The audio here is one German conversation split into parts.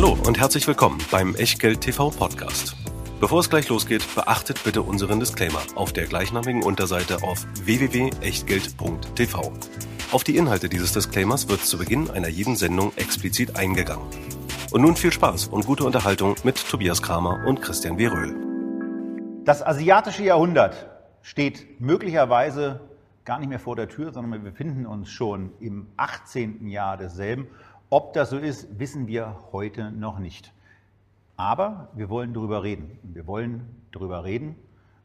Hallo und herzlich willkommen beim Echtgeld TV Podcast. Bevor es gleich losgeht, beachtet bitte unseren Disclaimer auf der gleichnamigen Unterseite auf www.echtgeld.tv. Auf die Inhalte dieses Disclaimers wird zu Beginn einer jeden Sendung explizit eingegangen. Und nun viel Spaß und gute Unterhaltung mit Tobias Kramer und Christian W. Röhl. Das asiatische Jahrhundert steht möglicherweise gar nicht mehr vor der Tür, sondern wir befinden uns schon im 18. Jahr desselben. Ob das so ist, wissen wir heute noch nicht. Aber wir wollen darüber reden. Wir wollen darüber reden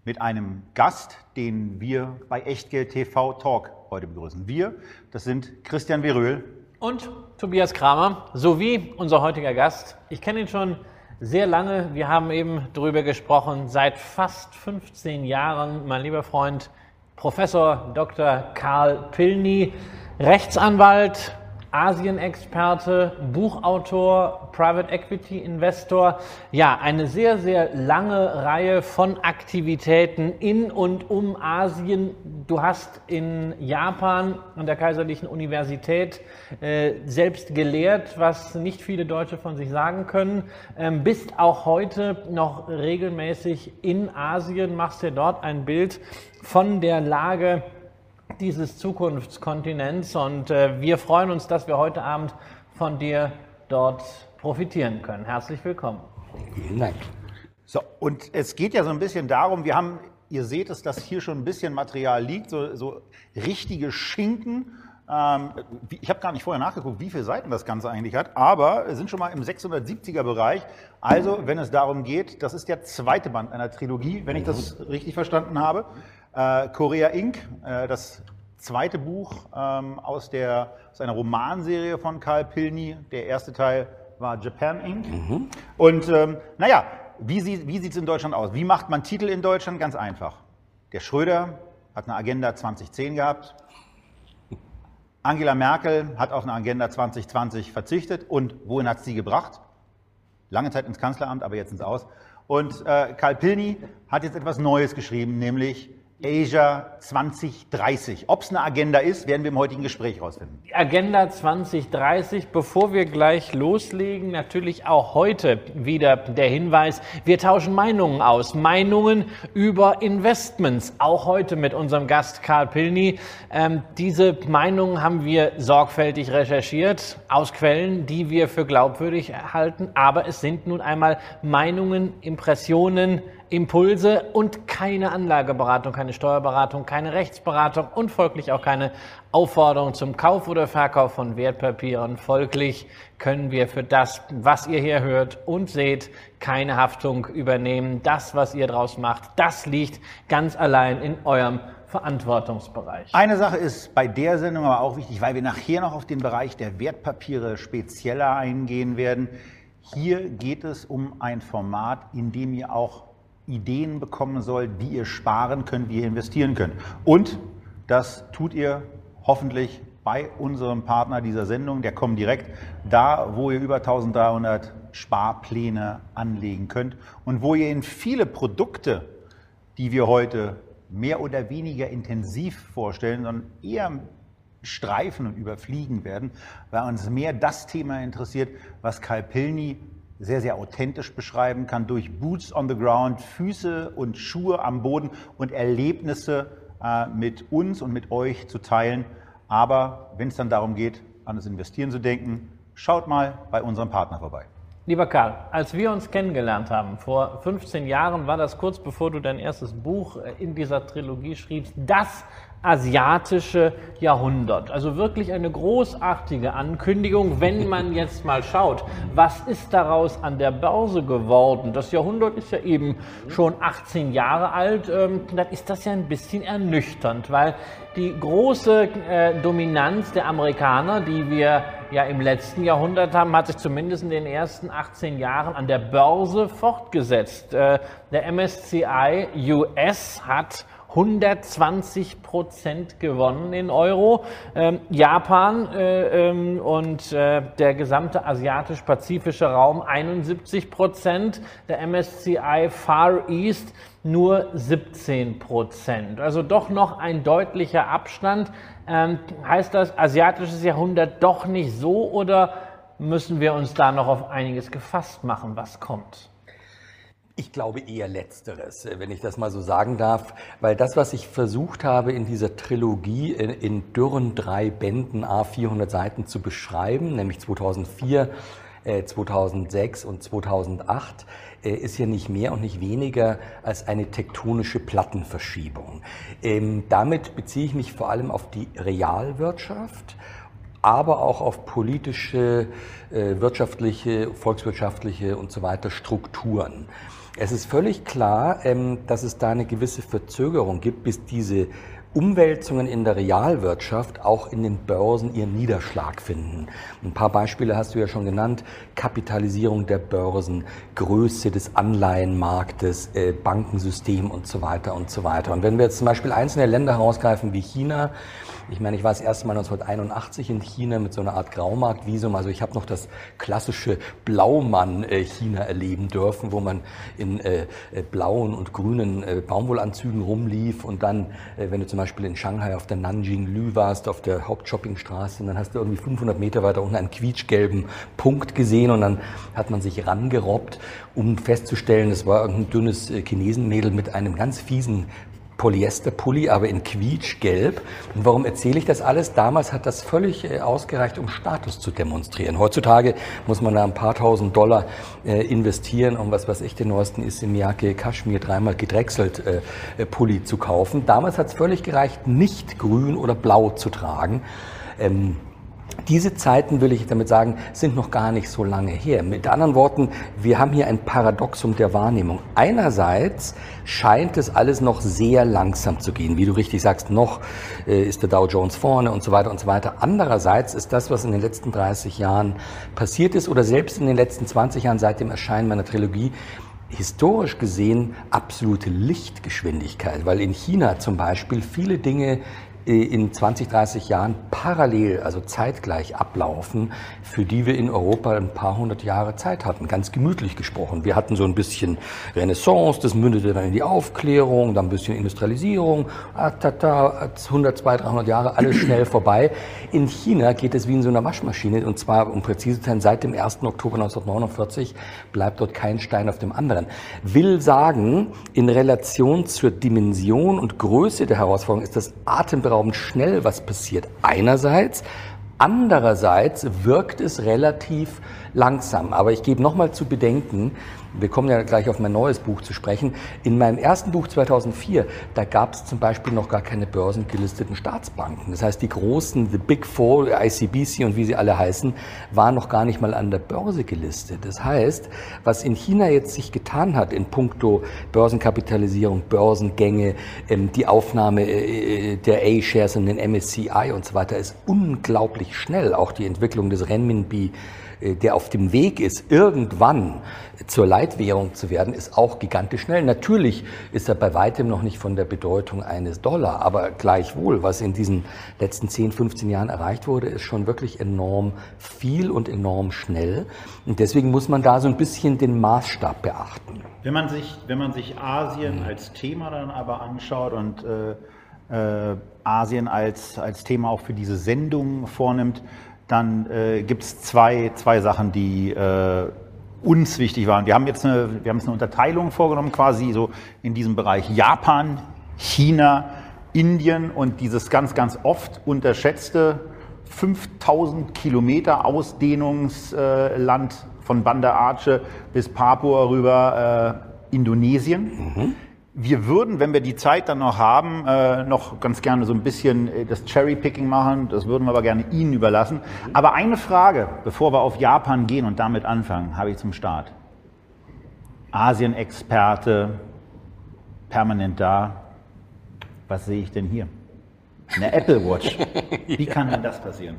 mit einem Gast, den wir bei Echtgeld TV Talk heute begrüßen. Wir, das sind Christian Veröhl und Tobias Kramer sowie unser heutiger Gast. Ich kenne ihn schon sehr lange. Wir haben eben darüber gesprochen. Seit fast 15 Jahren, mein lieber Freund Professor Dr. Karl Pilny, Rechtsanwalt, Asien-Experte, Buchautor, Private Equity Investor. Ja, eine sehr, sehr lange Reihe von Aktivitäten in und um Asien. Du hast in Japan an der Kaiserlichen Universität äh, selbst gelehrt, was nicht viele Deutsche von sich sagen können. Ähm, bist auch heute noch regelmäßig in Asien, machst dir dort ein Bild von der Lage dieses Zukunftskontinents. Und äh, wir freuen uns, dass wir heute Abend von dir dort profitieren können. Herzlich willkommen. Vielen Dank. So, und es geht ja so ein bisschen darum, wir haben, ihr seht es, dass hier schon ein bisschen Material liegt, so, so richtige Schinken. Ähm, ich habe gar nicht vorher nachgeguckt, wie viele Seiten das Ganze eigentlich hat, aber wir sind schon mal im 670er Bereich. Also, wenn es darum geht, das ist der zweite Band einer Trilogie, wenn ich das richtig verstanden habe. Äh, Korea Inc., äh, das zweite Buch ähm, aus, der, aus einer Romanserie von Karl Pilny. Der erste Teil war Japan Inc. Mhm. Und ähm, naja, wie, sie, wie sieht es in Deutschland aus? Wie macht man Titel in Deutschland? Ganz einfach. Der Schröder hat eine Agenda 2010 gehabt. Angela Merkel hat auf eine Agenda 2020 verzichtet. Und wohin hat sie gebracht? Lange Zeit ins Kanzleramt, aber jetzt ins Aus. Und äh, Karl Pilny hat jetzt etwas Neues geschrieben, nämlich Asia 2030. Ob es eine Agenda ist, werden wir im heutigen Gespräch herausfinden. Agenda 2030, bevor wir gleich loslegen, natürlich auch heute wieder der Hinweis, wir tauschen Meinungen aus. Meinungen über Investments, auch heute mit unserem Gast Karl Pilny. Ähm, diese Meinungen haben wir sorgfältig recherchiert aus Quellen, die wir für glaubwürdig halten. Aber es sind nun einmal Meinungen, Impressionen, Impulse und keine Anlageberatung, keine Steuerberatung, keine Rechtsberatung und folglich auch keine Aufforderung zum Kauf oder Verkauf von Wertpapieren. Folglich können wir für das, was ihr hier hört und seht, keine Haftung übernehmen. Das, was ihr draus macht, das liegt ganz allein in eurem Verantwortungsbereich. Eine Sache ist bei der Sendung aber auch wichtig, weil wir nachher noch auf den Bereich der Wertpapiere spezieller eingehen werden. Hier geht es um ein Format, in dem ihr auch Ideen bekommen soll, wie ihr sparen könnt, wie ihr investieren könnt. Und das tut ihr hoffentlich bei unserem Partner dieser Sendung, der kommt direkt da, wo ihr über 1300 Sparpläne anlegen könnt und wo ihr in viele Produkte, die wir heute mehr oder weniger intensiv vorstellen, sondern eher streifen und überfliegen werden, weil uns mehr das Thema interessiert, was Kai Pilny sehr, sehr authentisch beschreiben kann durch Boots on the Ground, Füße und Schuhe am Boden und Erlebnisse äh, mit uns und mit euch zu teilen. Aber wenn es dann darum geht, an das Investieren zu denken, schaut mal bei unserem Partner vorbei. Lieber Karl, als wir uns kennengelernt haben, vor 15 Jahren war das kurz bevor du dein erstes Buch äh, in dieser Trilogie schriebst, das asiatische Jahrhundert. Also wirklich eine großartige Ankündigung, wenn man jetzt mal schaut, was ist daraus an der Börse geworden? Das Jahrhundert ist ja eben schon 18 Jahre alt, ähm, dann ist das ja ein bisschen ernüchternd, weil die große äh, Dominanz der Amerikaner, die wir ja im letzten Jahrhundert haben, hat sich zumindest in den ersten 18 Jahren an der Börse fortgesetzt. Äh, der MSCI US hat 120 Prozent gewonnen in Euro. Ähm, Japan äh, ähm, und äh, der gesamte asiatisch-pazifische Raum 71 Prozent. Der MSCI Far East nur 17 Prozent. Also doch noch ein deutlicher Abstand. Ähm, heißt das asiatisches Jahrhundert doch nicht so oder müssen wir uns da noch auf einiges gefasst machen, was kommt? Ich glaube eher letzteres, wenn ich das mal so sagen darf, weil das, was ich versucht habe in dieser Trilogie in, in dürren drei Bänden A 400 Seiten zu beschreiben, nämlich 2004, äh, 2006 und 2008, äh, ist ja nicht mehr und nicht weniger als eine tektonische Plattenverschiebung. Ähm, damit beziehe ich mich vor allem auf die Realwirtschaft aber auch auf politische, äh, wirtschaftliche, volkswirtschaftliche und so weiter Strukturen. Es ist völlig klar, ähm, dass es da eine gewisse Verzögerung gibt, bis diese Umwälzungen in der Realwirtschaft auch in den Börsen ihren Niederschlag finden. Ein paar Beispiele hast du ja schon genannt. Kapitalisierung der Börsen, Größe des Anleihenmarktes, äh, Bankensystem und so weiter und so weiter. Und wenn wir jetzt zum Beispiel einzelne Länder herausgreifen wie China, ich meine, ich war das erste Mal 1981 in China mit so einer Art Graumarktvisum. Also ich habe noch das klassische Blaumann-China erleben dürfen, wo man in äh, äh, blauen und grünen äh, Baumwollanzügen rumlief und dann, äh, wenn du zum Beispiel in Shanghai auf der Nanjing-Lü warst, auf der Hauptshoppingstraße, dann hast du irgendwie 500 Meter weiter unten einen quietschgelben Punkt gesehen und dann hat man sich rangerobbt, um festzustellen, es war irgendein dünnes äh, Chinesenmädel mit einem ganz fiesen Polyesterpulli, aber in quietschgelb. Und warum erzähle ich das alles? Damals hat das völlig äh, ausgereicht, um Status zu demonstrieren. Heutzutage muss man da ein paar tausend Dollar äh, investieren, um was weiß ich, den neuesten ist im Miyake Kaschmir dreimal gedrechselt äh, Pulli zu kaufen. Damals hat es völlig gereicht, nicht grün oder blau zu tragen. Ähm, diese Zeiten, will ich damit sagen, sind noch gar nicht so lange her. Mit anderen Worten, wir haben hier ein Paradoxum der Wahrnehmung. Einerseits scheint es alles noch sehr langsam zu gehen. Wie du richtig sagst, noch äh, ist der Dow Jones vorne und so weiter und so weiter. Andererseits ist das, was in den letzten 30 Jahren passiert ist oder selbst in den letzten 20 Jahren seit dem Erscheinen meiner Trilogie, historisch gesehen absolute Lichtgeschwindigkeit, weil in China zum Beispiel viele Dinge in 20, 30 Jahren parallel, also zeitgleich ablaufen, für die wir in Europa ein paar hundert Jahre Zeit hatten, ganz gemütlich gesprochen. Wir hatten so ein bisschen Renaissance, das mündete dann in die Aufklärung, dann ein bisschen Industrialisierung, ah, tata, 100, 200, 300 Jahre, alles schnell vorbei. In China geht es wie in so einer Waschmaschine und zwar, um präzise zu sein, seit dem 1. Oktober 1949 bleibt dort kein Stein auf dem anderen. Will sagen, in Relation zur Dimension und Größe der Herausforderung ist das atemberaubend atemberaubend schnell was passiert. Einerseits. Andererseits wirkt es relativ langsam. Aber ich gebe nochmal zu bedenken, wir kommen ja gleich auf mein neues Buch zu sprechen. In meinem ersten Buch 2004, da gab es zum Beispiel noch gar keine börsengelisteten Staatsbanken. Das heißt, die großen, the Big Four, ICBC und wie sie alle heißen, waren noch gar nicht mal an der Börse gelistet. Das heißt, was in China jetzt sich getan hat in puncto Börsenkapitalisierung, Börsengänge, ähm, die Aufnahme äh, der A-Shares in den MSCI und so weiter, ist unglaublich schnell. Auch die Entwicklung des Renminbi äh, der auf dem Weg ist, irgendwann zur Leitwährung zu werden, ist auch gigantisch schnell. Natürlich ist er bei weitem noch nicht von der Bedeutung eines Dollar, aber gleichwohl, was in diesen letzten 10, 15 Jahren erreicht wurde, ist schon wirklich enorm viel und enorm schnell. Und deswegen muss man da so ein bisschen den Maßstab beachten. Wenn man sich, wenn man sich Asien mhm. als Thema dann aber anschaut und äh, äh, Asien als, als Thema auch für diese Sendung vornimmt, dann äh, gibt es zwei, zwei Sachen, die äh, uns wichtig waren. Wir haben jetzt eine, wir haben jetzt eine Unterteilung vorgenommen, quasi so in diesem Bereich Japan, China, Indien und dieses ganz, ganz oft unterschätzte 5000 Kilometer Ausdehnungsland von Banda Aceh bis Papua rüber äh, Indonesien. Mhm. Wir würden, wenn wir die Zeit dann noch haben, äh, noch ganz gerne so ein bisschen äh, das Cherry-Picking machen. Das würden wir aber gerne Ihnen überlassen. Aber eine Frage, bevor wir auf Japan gehen und damit anfangen, habe ich zum Start. Asien-Experte, permanent da. Was sehe ich denn hier? Eine Apple Watch. Wie kann denn das passieren?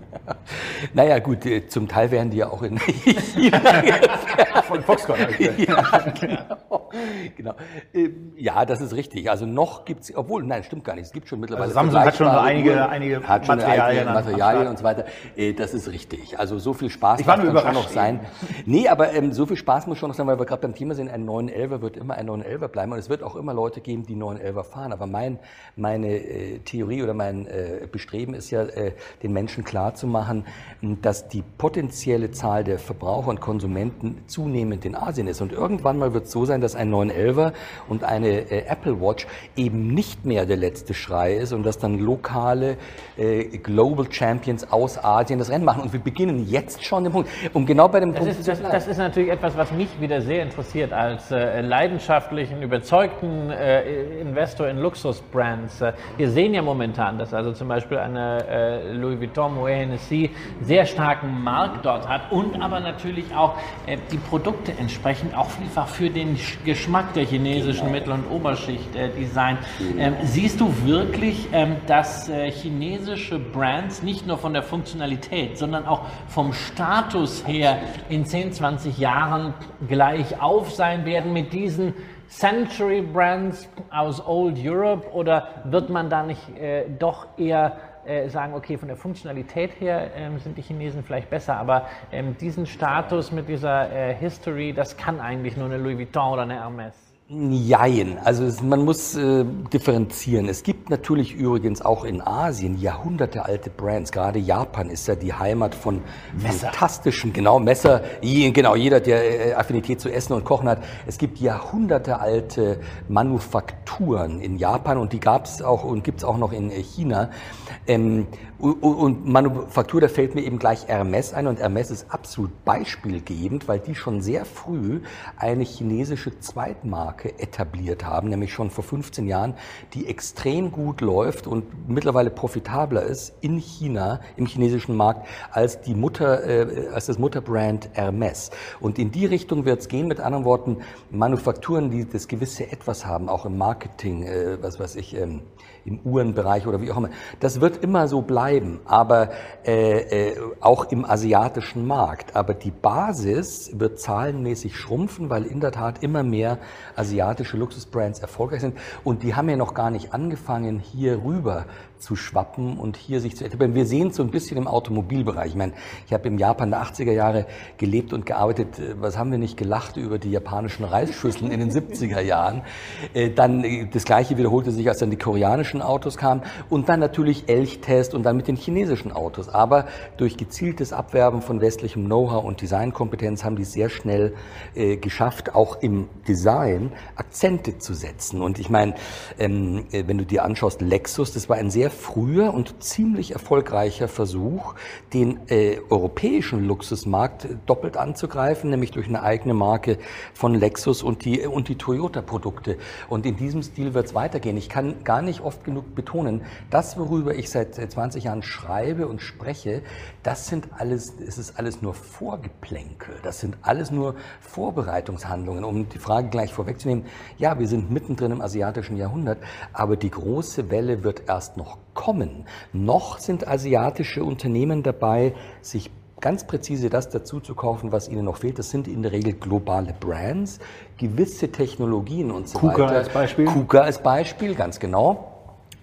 Naja, gut, äh, zum Teil werden die ja auch in Von Foxconn. ja, genau. genau. Ähm, ja, das ist richtig. Also noch gibt es, obwohl, nein, stimmt gar nicht. Es gibt schon mittlerweile. Also Samsung hat schon einige, einige hat schon Materialien, Materialien und so weiter. Äh, das ist richtig. Also so viel Spaß ich war darf nur schon noch sein. Nee, aber ähm, so viel Spaß muss schon noch sein, weil wir gerade beim Thema sind, ein 911er wird immer ein 911er bleiben und es wird auch immer Leute geben, die 911er fahren. Aber mein, meine äh, Theorie oder mein äh, Bestreben ist ja, äh, den Menschen klarzumachen, dass die potenzielle Zahl der Verbraucher und Konsumenten zunehmend in Asien ist. Und irgendwann mal wird es so sein, dass ein 911er und eine äh, Apple Watch eben nicht mehr der letzte Schrei ist und dass dann lokale äh, Global Champions aus Asien das Rennen machen. Und wir beginnen jetzt schon den Punkt, um genau bei dem das Punkt ist, das, das, ist natürlich etwas, was mich wieder sehr interessiert als äh, leidenschaftlichen, überzeugten äh, Investor in Luxusbrands. Wir sehen ja momentan, dass also zum Beispiel eine äh, Louis Vuitton, Moet Hennessy sehr starken Markt dort hat und aber natürlich auch äh, die Produkte entsprechend auch vielfach für den Geschmack der chinesischen Mittel- und Oberschicht äh, design. Ähm, siehst du wirklich, ähm, dass äh, chinesische Brands nicht nur von der Funktionalität, sondern auch vom Status her in 10, 20 Jahren gleich auf sein werden mit diesen Century Brands aus Old Europe oder wird man da nicht äh, doch eher äh, sagen, okay, von der Funktionalität her ähm, sind die Chinesen vielleicht besser, aber ähm, diesen Status mit dieser äh, History, das kann eigentlich nur eine Louis Vuitton oder eine Hermes. Jein, also es, man muss äh, differenzieren. Es gibt natürlich übrigens auch in Asien jahrhundertealte Brands. Gerade Japan ist ja die Heimat von Messer. fantastischen, genau Messer. Genau jeder, der äh, Affinität zu Essen und Kochen hat. Es gibt jahrhundertealte Manufakturen in Japan und die gab es auch und gibt es auch noch in äh, China. Ähm, und Manufaktur, da fällt mir eben gleich Hermes ein und Hermes ist absolut beispielgebend, weil die schon sehr früh eine chinesische Zweitmarke etabliert haben, nämlich schon vor 15 Jahren, die extrem gut läuft und mittlerweile profitabler ist in China, im chinesischen Markt, als die Mutter, äh, als das Mutterbrand Hermes. Und in die Richtung wird es gehen, mit anderen Worten, Manufakturen, die das gewisse Etwas haben, auch im Marketing, äh, was weiß ich, ähm, im Uhrenbereich oder wie auch immer. Das wird immer so bleiben, aber äh, äh, auch im asiatischen Markt. Aber die Basis wird zahlenmäßig schrumpfen, weil in der Tat immer mehr asiatische Luxusbrands erfolgreich sind. Und die haben ja noch gar nicht angefangen, hier rüber zu schwappen und hier sich zu etablieren. Wir sehen es so ein bisschen im Automobilbereich. Ich meine, ich habe im Japan der 80er Jahre gelebt und gearbeitet. Was haben wir nicht gelacht über die japanischen Reisschüsseln in den 70er Jahren? Äh, dann äh, das Gleiche wiederholte sich, als dann die koreanischen Autos kamen und dann natürlich Elchtest und dann mit den chinesischen Autos. Aber durch gezieltes Abwerben von westlichem Know-how und Designkompetenz haben die sehr schnell äh, geschafft, auch im Design Akzente zu setzen. Und ich meine, ähm, wenn du dir anschaust, Lexus, das war ein sehr früher und ziemlich erfolgreicher Versuch, den äh, europäischen Luxusmarkt doppelt anzugreifen, nämlich durch eine eigene Marke von Lexus und die, und die Toyota-Produkte. Und in diesem Stil wird es weitergehen. Ich kann gar nicht oft genug betonen, das, worüber ich seit 20 Jahren schreibe und spreche, das sind alles, es ist alles nur Vorgeplänkel. Das sind alles nur Vorbereitungshandlungen. Um die Frage gleich vorwegzunehmen, ja, wir sind mittendrin im asiatischen Jahrhundert, aber die große Welle wird erst noch kommen. Noch sind asiatische Unternehmen dabei, sich ganz präzise das dazu zu kaufen, was ihnen noch fehlt. Das sind in der Regel globale Brands, gewisse Technologien und so Kuka weiter. als Beispiel? Kuka als Beispiel, ganz genau.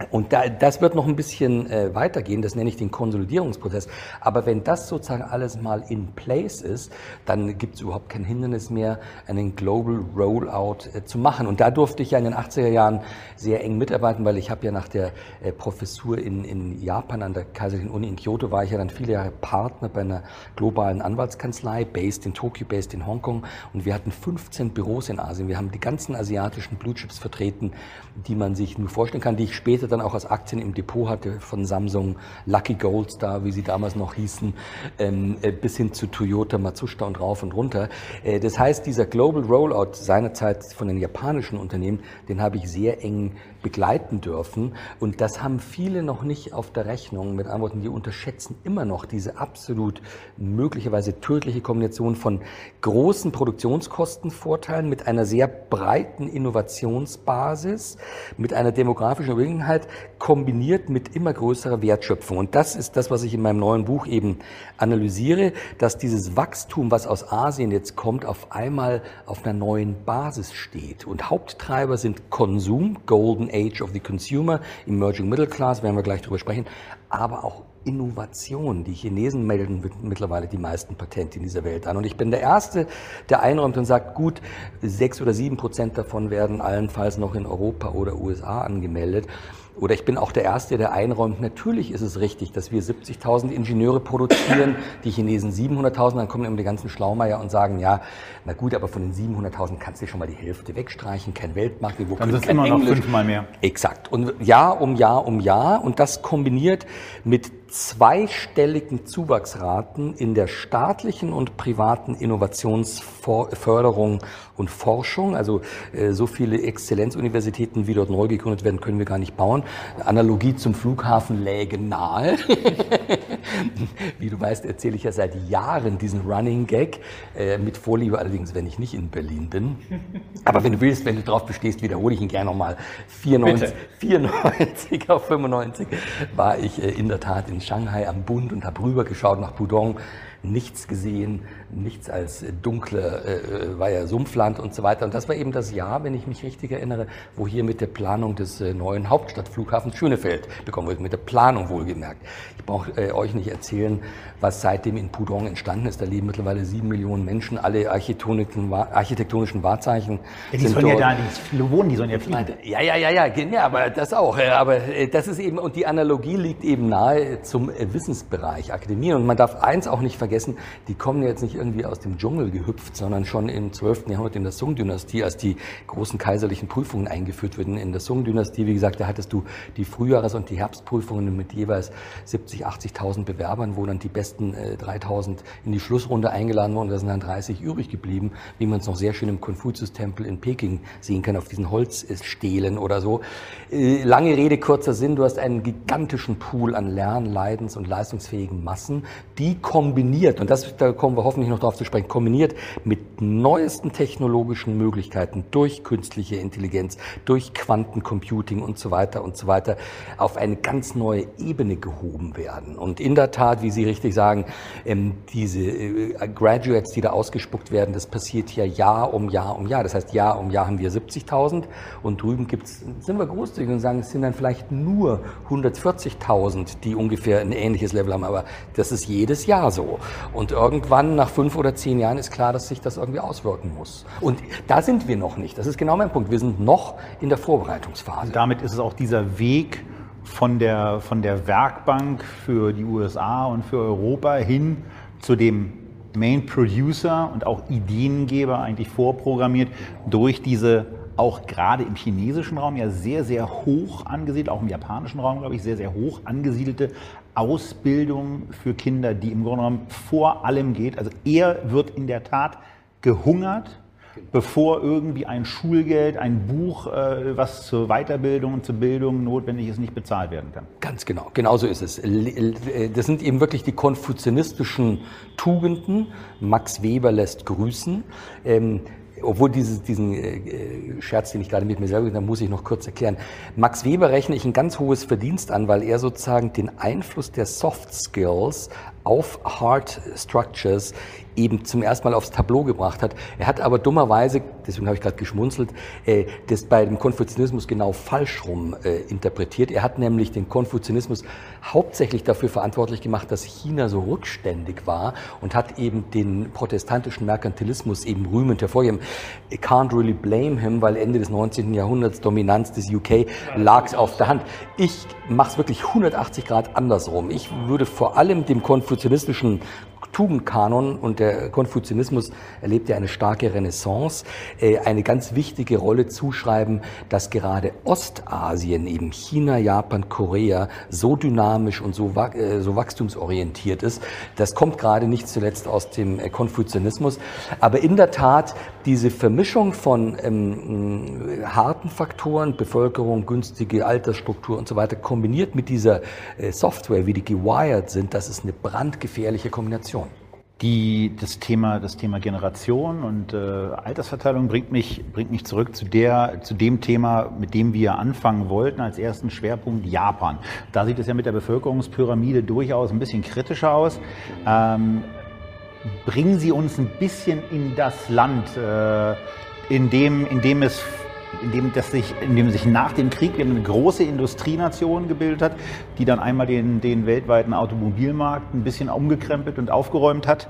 Und da, das wird noch ein bisschen äh, weitergehen, das nenne ich den Konsolidierungsprozess. Aber wenn das sozusagen alles mal in place ist, dann gibt es überhaupt kein Hindernis mehr, einen Global Rollout äh, zu machen. Und da durfte ich ja in den 80er Jahren sehr eng mitarbeiten, weil ich habe ja nach der äh, Professur in, in Japan an der Kaiserlichen Uni in Kyoto, war ich ja dann viele Jahre Partner bei einer globalen Anwaltskanzlei, based in Tokio, based in Hongkong. Und wir hatten 15 Büros in Asien. Wir haben die ganzen asiatischen Blue Chips vertreten, die man sich nur vorstellen kann, die ich später dann auch als Aktien im Depot hatte, von Samsung, Lucky Gold Star, wie sie damals noch hießen, ähm, äh, bis hin zu Toyota, Matsushita und rauf und runter. Äh, das heißt, dieser Global Rollout seinerzeit von den japanischen Unternehmen, den habe ich sehr eng begleiten dürfen. Und das haben viele noch nicht auf der Rechnung. Mit anderen Worten, die unterschätzen immer noch diese absolut möglicherweise tödliche Kombination von großen Produktionskostenvorteilen mit einer sehr breiten Innovationsbasis, mit einer demografischen Überlegenheit kombiniert mit immer größerer Wertschöpfung. Und das ist das, was ich in meinem neuen Buch eben analysiere, dass dieses Wachstum, was aus Asien jetzt kommt, auf einmal auf einer neuen Basis steht. Und Haupttreiber sind Konsum, Golden Age of the Consumer, Emerging Middle Class, werden wir gleich drüber sprechen, aber auch Innovation. Die Chinesen melden mittlerweile die meisten Patente in dieser Welt an. Und ich bin der Erste, der einräumt und sagt, gut, sechs oder sieben Prozent davon werden allenfalls noch in Europa oder USA angemeldet. Oder ich bin auch der Erste, der einräumt, natürlich ist es richtig, dass wir 70.000 Ingenieure produzieren, die Chinesen 700.000, dann kommen immer die ganzen Schlaumeier und sagen, ja, na gut, aber von den 700.000 kannst du schon mal die Hälfte wegstreichen, kein Weltmarkt, wo dann sind immer Englisch. noch fünfmal mehr. Exakt. Und Jahr um Jahr um Jahr und das kombiniert mit zweistelligen Zuwachsraten in der staatlichen und privaten Innovationsförderung und Forschung. Also äh, so viele Exzellenzuniversitäten, wie dort neu gegründet werden, können wir gar nicht bauen. Analogie zum Flughafen läge nahe. wie du weißt, erzähle ich ja seit Jahren diesen Running Gag, äh, mit Vorliebe allerdings, wenn ich nicht in Berlin bin. Aber wenn du willst, wenn du darauf bestehst, wiederhole ich ihn gerne nochmal. 94, 94 auf 95 war ich äh, in der Tat in Shanghai am Bund und habe rübergeschaut nach Pudong nichts gesehen, nichts als dunkle, äh, äh, war ja Sumpfland und so weiter. Und das war eben das Jahr, wenn ich mich richtig erinnere, wo hier mit der Planung des äh, neuen Hauptstadtflughafens Schönefeld bekommen wurde, mit der Planung wohlgemerkt. Ich brauche äh, euch nicht erzählen, was seitdem in Pudong entstanden ist. Da leben mittlerweile sieben Millionen Menschen, alle architektonischen, Wahrzeichen. Ja, die sollen ja da, die wohnen, die sollen ja fliegen. Ja, ja, ja, ja, ja, aber das auch. Aber äh, das ist eben, und die Analogie liegt eben nahe zum äh, Wissensbereich, Akademie. Und man darf eins auch nicht vergessen, die kommen jetzt nicht irgendwie aus dem Dschungel gehüpft, sondern schon im 12. Jahrhundert in der Sung-Dynastie, als die großen kaiserlichen Prüfungen eingeführt wurden. In der Sung-Dynastie, wie gesagt, da hattest du die Frühjahres- und die Herbstprüfungen mit jeweils 70, 80.000 Bewerbern, wo dann die besten äh, 3000 in die Schlussrunde eingeladen worden. Da sind dann 30 übrig geblieben, wie man es noch sehr schön im Konfuzius-Tempel in Peking sehen kann, auf diesen Holzstelen oder so. Äh, lange Rede, kurzer Sinn. Du hast einen gigantischen Pool an Lern-, Leidens- und leistungsfähigen Massen, die kombiniert, und das, da kommen wir hoffentlich noch darauf zu sprechen, kombiniert mit neuesten technologischen Möglichkeiten durch künstliche Intelligenz, durch Quantencomputing und so weiter und so weiter auf eine ganz neue Ebene gehoben werden. Und in der Tat, wie Sie richtig sagen, ähm, diese äh, Graduates, die da ausgespuckt werden, das passiert ja Jahr um Jahr um Jahr. Das heißt, Jahr um Jahr haben wir 70.000 und drüben gibt's, sind wir großzügig und sagen, es sind dann vielleicht nur 140.000, die ungefähr ein ähnliches Level haben. Aber das ist jedes Jahr so. Und irgendwann, nach fünf oder zehn Jahren, ist klar, dass sich das irgendwie auswirken muss. Und da sind wir noch nicht. Das ist genau mein Punkt. Wir sind noch in der Vorbereitungsphase. Und damit ist es auch dieser Weg, von der, von der Werkbank für die USA und für Europa hin zu dem Main Producer und auch Ideengeber eigentlich vorprogrammiert durch diese auch gerade im chinesischen Raum ja sehr, sehr hoch angesiedelt, auch im japanischen Raum, glaube ich, sehr, sehr hoch angesiedelte Ausbildung für Kinder, die im Grunde genommen vor allem geht. Also er wird in der Tat gehungert bevor irgendwie ein Schulgeld, ein Buch, äh, was zur Weiterbildung und zur Bildung notwendig ist, nicht bezahlt werden kann. Ganz genau, genauso ist es. Das sind eben wirklich die konfuzianistischen Tugenden. Max Weber lässt grüßen. Obwohl dieses, diesen äh, Scherz, den ich gerade mit mir selber gemacht habe, muss ich noch kurz erklären. Max Weber rechne ich ein ganz hohes Verdienst an, weil er sozusagen den Einfluss der Soft Skills auf Hard Structures eben zum ersten Mal aufs Tableau gebracht hat. Er hat aber dummerweise, deswegen habe ich gerade geschmunzelt, äh, das bei dem Konfuzianismus genau falsch rum äh, interpretiert. Er hat nämlich den Konfuzianismus hauptsächlich dafür verantwortlich gemacht, dass China so rückständig war und hat eben den protestantischen Merkantilismus eben rühmend hervorgeheben. I can't really blame him, weil Ende des 19. Jahrhunderts Dominanz des UK lag auf der Hand. Ich mache es wirklich 180 Grad andersrum. Ich würde vor allem dem konfuzianistischen Tugendkanon und der Konfuzianismus erlebt ja eine starke Renaissance, äh, eine ganz wichtige Rolle zuschreiben, dass gerade Ostasien, eben China, Japan, Korea, so dynamisch und so, äh, so wachstumsorientiert ist. Das kommt gerade nicht zuletzt aus dem äh, Konfuzianismus. Aber in der Tat, diese Vermischung von ähm, harten Faktoren, Bevölkerung, günstige Altersstruktur und so weiter, kombiniert mit dieser Software, wie die gewired sind, das ist eine brandgefährliche Kombination. Die, das, Thema, das Thema Generation und äh, Altersverteilung bringt mich, bringt mich zurück zu, der, zu dem Thema, mit dem wir anfangen wollten, als ersten Schwerpunkt Japan. Da sieht es ja mit der Bevölkerungspyramide durchaus ein bisschen kritischer aus. Ähm, bringen Sie uns ein bisschen in das Land, äh, in, dem, in dem es in dem, das sich, in dem sich nach dem Krieg eine große Industrienation gebildet hat, die dann einmal den, den weltweiten Automobilmarkt ein bisschen umgekrempelt und aufgeräumt hat.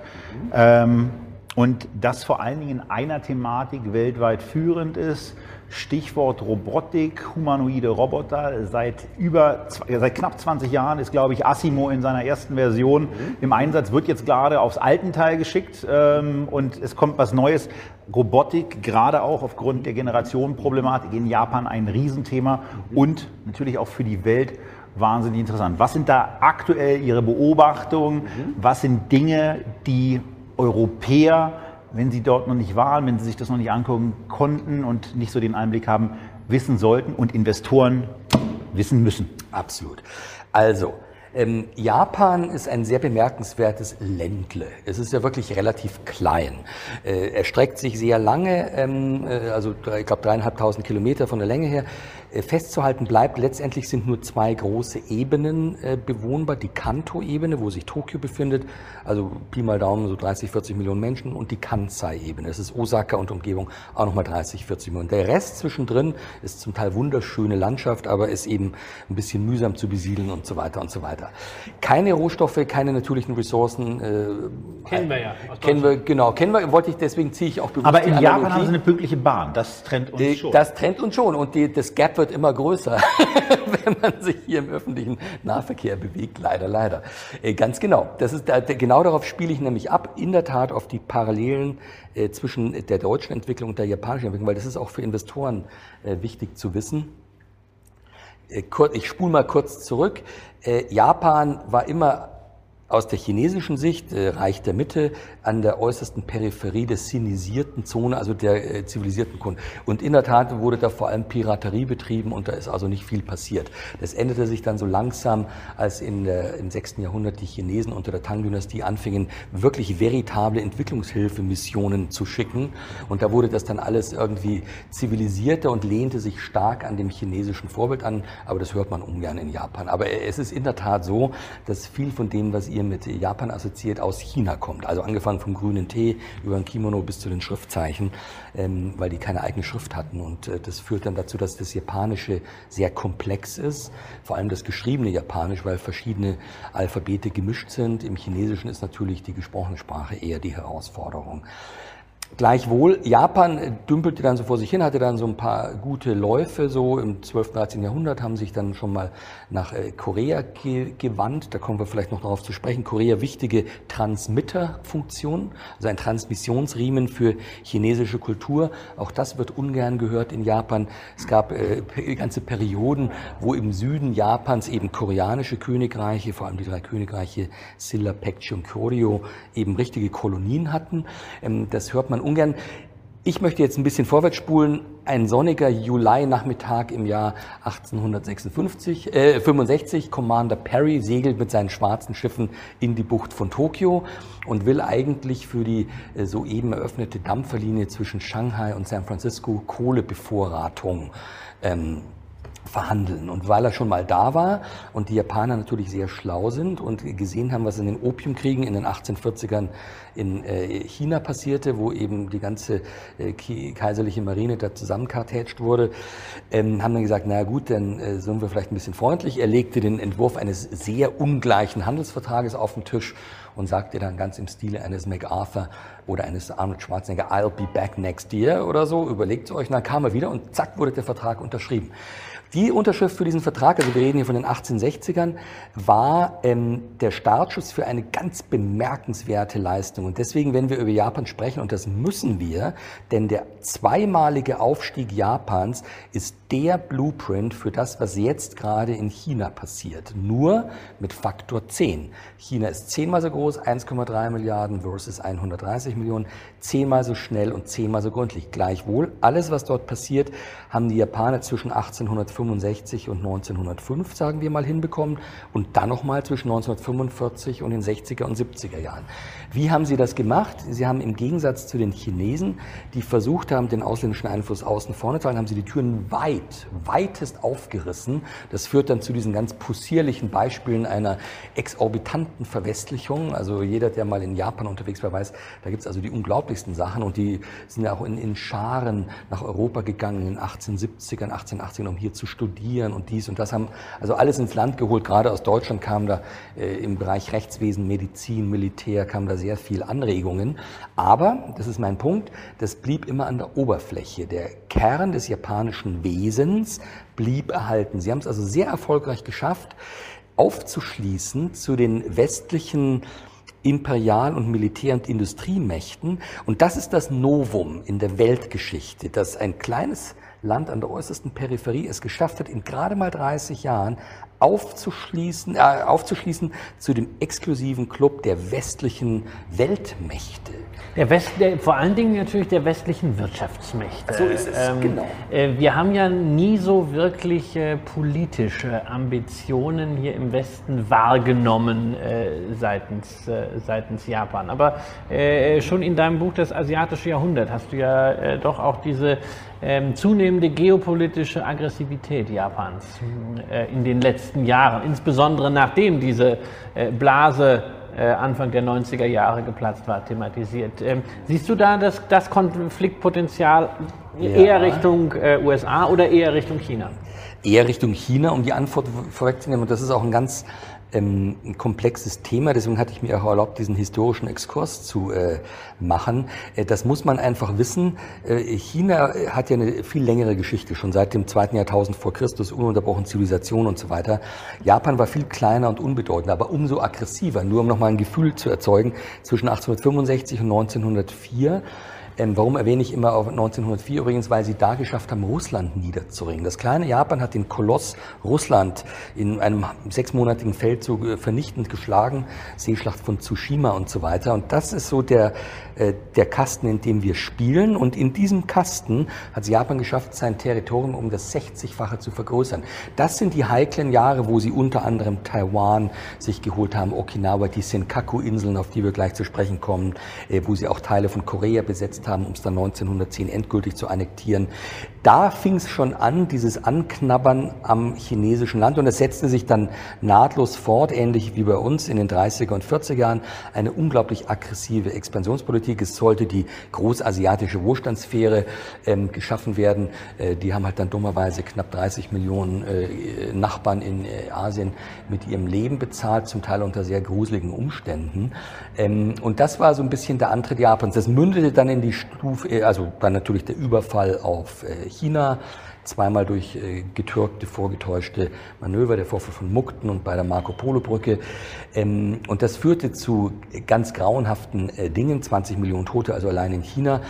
Ähm, und das vor allen Dingen in einer Thematik weltweit führend ist, Stichwort Robotik, humanoide Roboter. Seit über, seit knapp 20 Jahren ist, glaube ich, Asimo in seiner ersten Version mhm. im Einsatz, wird jetzt gerade aufs alten Teil geschickt ähm, und es kommt was Neues. Robotik, gerade auch aufgrund der Generationenproblematik in Japan ein Riesenthema mhm. und natürlich auch für die Welt wahnsinnig interessant. Was sind da aktuell Ihre Beobachtungen? Mhm. Was sind Dinge, die Europäer wenn Sie dort noch nicht waren, wenn Sie sich das noch nicht angucken konnten und nicht so den Einblick haben, wissen sollten und Investoren wissen müssen. Absolut. Also, ähm, Japan ist ein sehr bemerkenswertes Ländle. Es ist ja wirklich relativ klein. Äh, er streckt sich sehr lange, ähm, äh, also ich glaube dreieinhalbtausend Kilometer von der Länge her. Äh, festzuhalten bleibt, letztendlich sind nur zwei große Ebenen äh, bewohnbar. Die Kanto-Ebene, wo sich Tokio befindet, also Pi mal Daumen so 30, 40 Millionen Menschen und die Kansai-Ebene. Das ist Osaka und Umgebung auch nochmal 30, 40 Millionen. Der Rest zwischendrin ist zum Teil wunderschöne Landschaft, aber ist eben ein bisschen mühsam zu besiedeln und so weiter und so weiter. Keine Rohstoffe, keine natürlichen Ressourcen. Äh, kennen wir ja. Kennen wir, genau, kennen wir, wollte ich, deswegen ziehe ich auch bewusst Aber in Japan haben sie eine pünktliche Bahn, das trennt uns schon. Das trennt uns schon und die, das Gap wird immer größer, wenn man sich hier im öffentlichen Nahverkehr bewegt. Leider, leider. Äh, ganz genau. Das ist, genau darauf spiele ich nämlich ab. In der Tat auf die Parallelen äh, zwischen der deutschen Entwicklung und der japanischen Entwicklung, weil das ist auch für Investoren äh, wichtig zu wissen. Ich spule mal kurz zurück. Japan war immer aus der chinesischen Sicht, äh, Reich der Mitte, an der äußersten Peripherie der sinisierten Zone, also der äh, zivilisierten Kunden. Und in der Tat wurde da vor allem Piraterie betrieben und da ist also nicht viel passiert. Das änderte sich dann so langsam, als in der, im 6. Jahrhundert die Chinesen unter der Tang-Dynastie anfingen, wirklich veritable Entwicklungshilfemissionen zu schicken. Und da wurde das dann alles irgendwie zivilisierter und lehnte sich stark an dem chinesischen Vorbild an. Aber das hört man ungern in Japan. Aber es ist in der Tat so, dass viel von dem, was ihr ihr mit Japan assoziiert, aus China kommt. Also angefangen vom grünen Tee über ein Kimono bis zu den Schriftzeichen, ähm, weil die keine eigene Schrift hatten. Und äh, das führt dann dazu, dass das Japanische sehr komplex ist, vor allem das geschriebene Japanisch, weil verschiedene Alphabete gemischt sind. Im Chinesischen ist natürlich die gesprochene Sprache eher die Herausforderung. Gleichwohl, Japan dümpelte dann so vor sich hin, hatte dann so ein paar gute Läufe, so im 12., 13. Jahrhundert haben sich dann schon mal nach äh, Korea ge gewandt, da kommen wir vielleicht noch darauf zu sprechen. Korea wichtige Transmitterfunktion, also ein Transmissionsriemen für chinesische Kultur. Auch das wird ungern gehört in Japan. Es gab äh, ganze Perioden, wo im Süden Japans eben koreanische Königreiche, vor allem die drei Königreiche Silla, Pekchi und Koryo, eben richtige Kolonien hatten. Ähm, das hört man ungern. Ich möchte jetzt ein bisschen vorwärts spulen. Ein sonniger Juli-Nachmittag im Jahr 1856, äh, 65. Commander Perry segelt mit seinen schwarzen Schiffen in die Bucht von Tokio und will eigentlich für die äh, soeben eröffnete Dampferlinie zwischen Shanghai und San Francisco Kohlebevorratung ähm, verhandeln. Und weil er schon mal da war und die Japaner natürlich sehr schlau sind und gesehen haben, was in den Opiumkriegen in den 1840ern in äh, China passierte, wo eben die ganze äh, kaiserliche Marine da zusammenkartätscht wurde, ähm, haben dann gesagt, na gut, dann äh, sind wir vielleicht ein bisschen freundlich. Er legte den Entwurf eines sehr ungleichen Handelsvertrages auf den Tisch und sagte dann ganz im Stile eines MacArthur oder eines Arnold Schwarzenegger, I'll be back next year oder so, überlegt es euch. Und dann kam er wieder und zack wurde der Vertrag unterschrieben. Die Unterschrift für diesen Vertrag, also wir reden hier von den 1860ern, war ähm, der Startschuss für eine ganz bemerkenswerte Leistung. Und deswegen, wenn wir über Japan sprechen, und das müssen wir, denn der zweimalige Aufstieg Japans ist der Blueprint für das, was jetzt gerade in China passiert. Nur mit Faktor 10. China ist zehnmal so groß, 1,3 Milliarden versus 130 Millionen, zehnmal so schnell und zehnmal so gründlich. Gleichwohl, alles, was dort passiert, haben die Japaner zwischen 1865 und 1905, sagen wir mal, hinbekommen und dann nochmal zwischen 1945 und den 60er und 70er Jahren. Wie haben sie das gemacht? Sie haben im Gegensatz zu den Chinesen, die versucht haben, den ausländischen Einfluss außen vorne zu halten, haben sie die Türen weit weit, weitest aufgerissen. Das führt dann zu diesen ganz possierlichen Beispielen einer exorbitanten Verwestlichung. Also jeder, der mal in Japan unterwegs war, weiß, da gibt es also die unglaublichsten Sachen und die sind ja auch in, in Scharen nach Europa gegangen in den 1870ern, 1880ern, um hier zu studieren und dies und das haben also alles ins Land geholt. Gerade aus Deutschland kam da äh, im Bereich Rechtswesen, Medizin, Militär, kamen da sehr viel Anregungen. Aber, das ist mein Punkt, das blieb immer an der Oberfläche. Der Kern des japanischen Wesens blieb erhalten. Sie haben es also sehr erfolgreich geschafft, aufzuschließen zu den westlichen Imperial- und Militär- und Industriemächten. Und das ist das Novum in der Weltgeschichte, dass ein kleines Land an der äußersten Peripherie es geschafft hat, in gerade mal 30 Jahren aufzuschließen, äh, aufzuschließen zu dem exklusiven Club der westlichen Weltmächte. Der West, der, vor allen Dingen natürlich der westlichen Wirtschaftsmächte. So ist es, ähm, genau. Äh, wir haben ja nie so wirklich äh, politische Ambitionen hier im Westen wahrgenommen äh, seitens, äh, seitens Japan. Aber äh, schon in deinem Buch Das asiatische Jahrhundert hast du ja äh, doch auch diese ähm, zunehmende geopolitische Aggressivität Japans in den letzten Jahren, insbesondere nachdem diese Blase äh, Anfang der 90er Jahre geplatzt war, thematisiert. Ähm, siehst du da das, das Konfliktpotenzial ja. eher Richtung äh, USA oder eher Richtung China? Eher Richtung China, um die Antwort vorwegzunehmen. Und das ist auch ein ganz ähm, ein komplexes Thema. Deswegen hatte ich mir auch erlaubt, diesen historischen Exkurs zu äh, machen. Äh, das muss man einfach wissen. Äh, China hat ja eine viel längere Geschichte, schon seit dem zweiten Jahrtausend vor Christus, ununterbrochen Zivilisation und so weiter. Japan war viel kleiner und unbedeutender, aber umso aggressiver. Nur um nochmal ein Gefühl zu erzeugen, zwischen 1865 und 1904 ähm, warum erwähne ich immer auf 1904 übrigens? Weil sie da geschafft haben, Russland niederzuringen. Das kleine Japan hat den Koloss Russland in einem sechsmonatigen Feldzug äh, vernichtend geschlagen, Seeschlacht von Tsushima und so weiter. Und das ist so der, der Kasten, in dem wir spielen. Und in diesem Kasten hat Japan geschafft, sein Territorium um das 60-fache zu vergrößern. Das sind die heiklen Jahre, wo sie unter anderem Taiwan sich geholt haben, Okinawa, die Senkaku-Inseln, auf die wir gleich zu sprechen kommen, äh, wo sie auch Teile von Korea besetzt haben, um es dann 1910 endgültig zu annektieren. Da fing es schon an, dieses Anknabbern am chinesischen Land. Und es setzte sich dann nahtlos fort, ähnlich wie bei uns in den 30er und 40er Jahren, eine unglaublich aggressive Expansionspolitik Politik. Es sollte die großasiatische Wohlstandssphäre ähm, geschaffen werden. Äh, die haben halt dann dummerweise knapp 30 Millionen äh, Nachbarn in äh, Asien mit ihrem Leben bezahlt, zum Teil unter sehr gruseligen Umständen. Ähm, und das war so ein bisschen der Antritt Japans. Das mündete dann in die Stufe, äh, also dann natürlich der Überfall auf äh, China zweimal durch äh, getürkte, vorgetäuschte Manöver, der Vorfall von Mukten und bei der Marco Polo Brücke. Ähm, und das führte zu ganz grauenhaften äh, Dingen, 20 Millionen Tote, also allein in China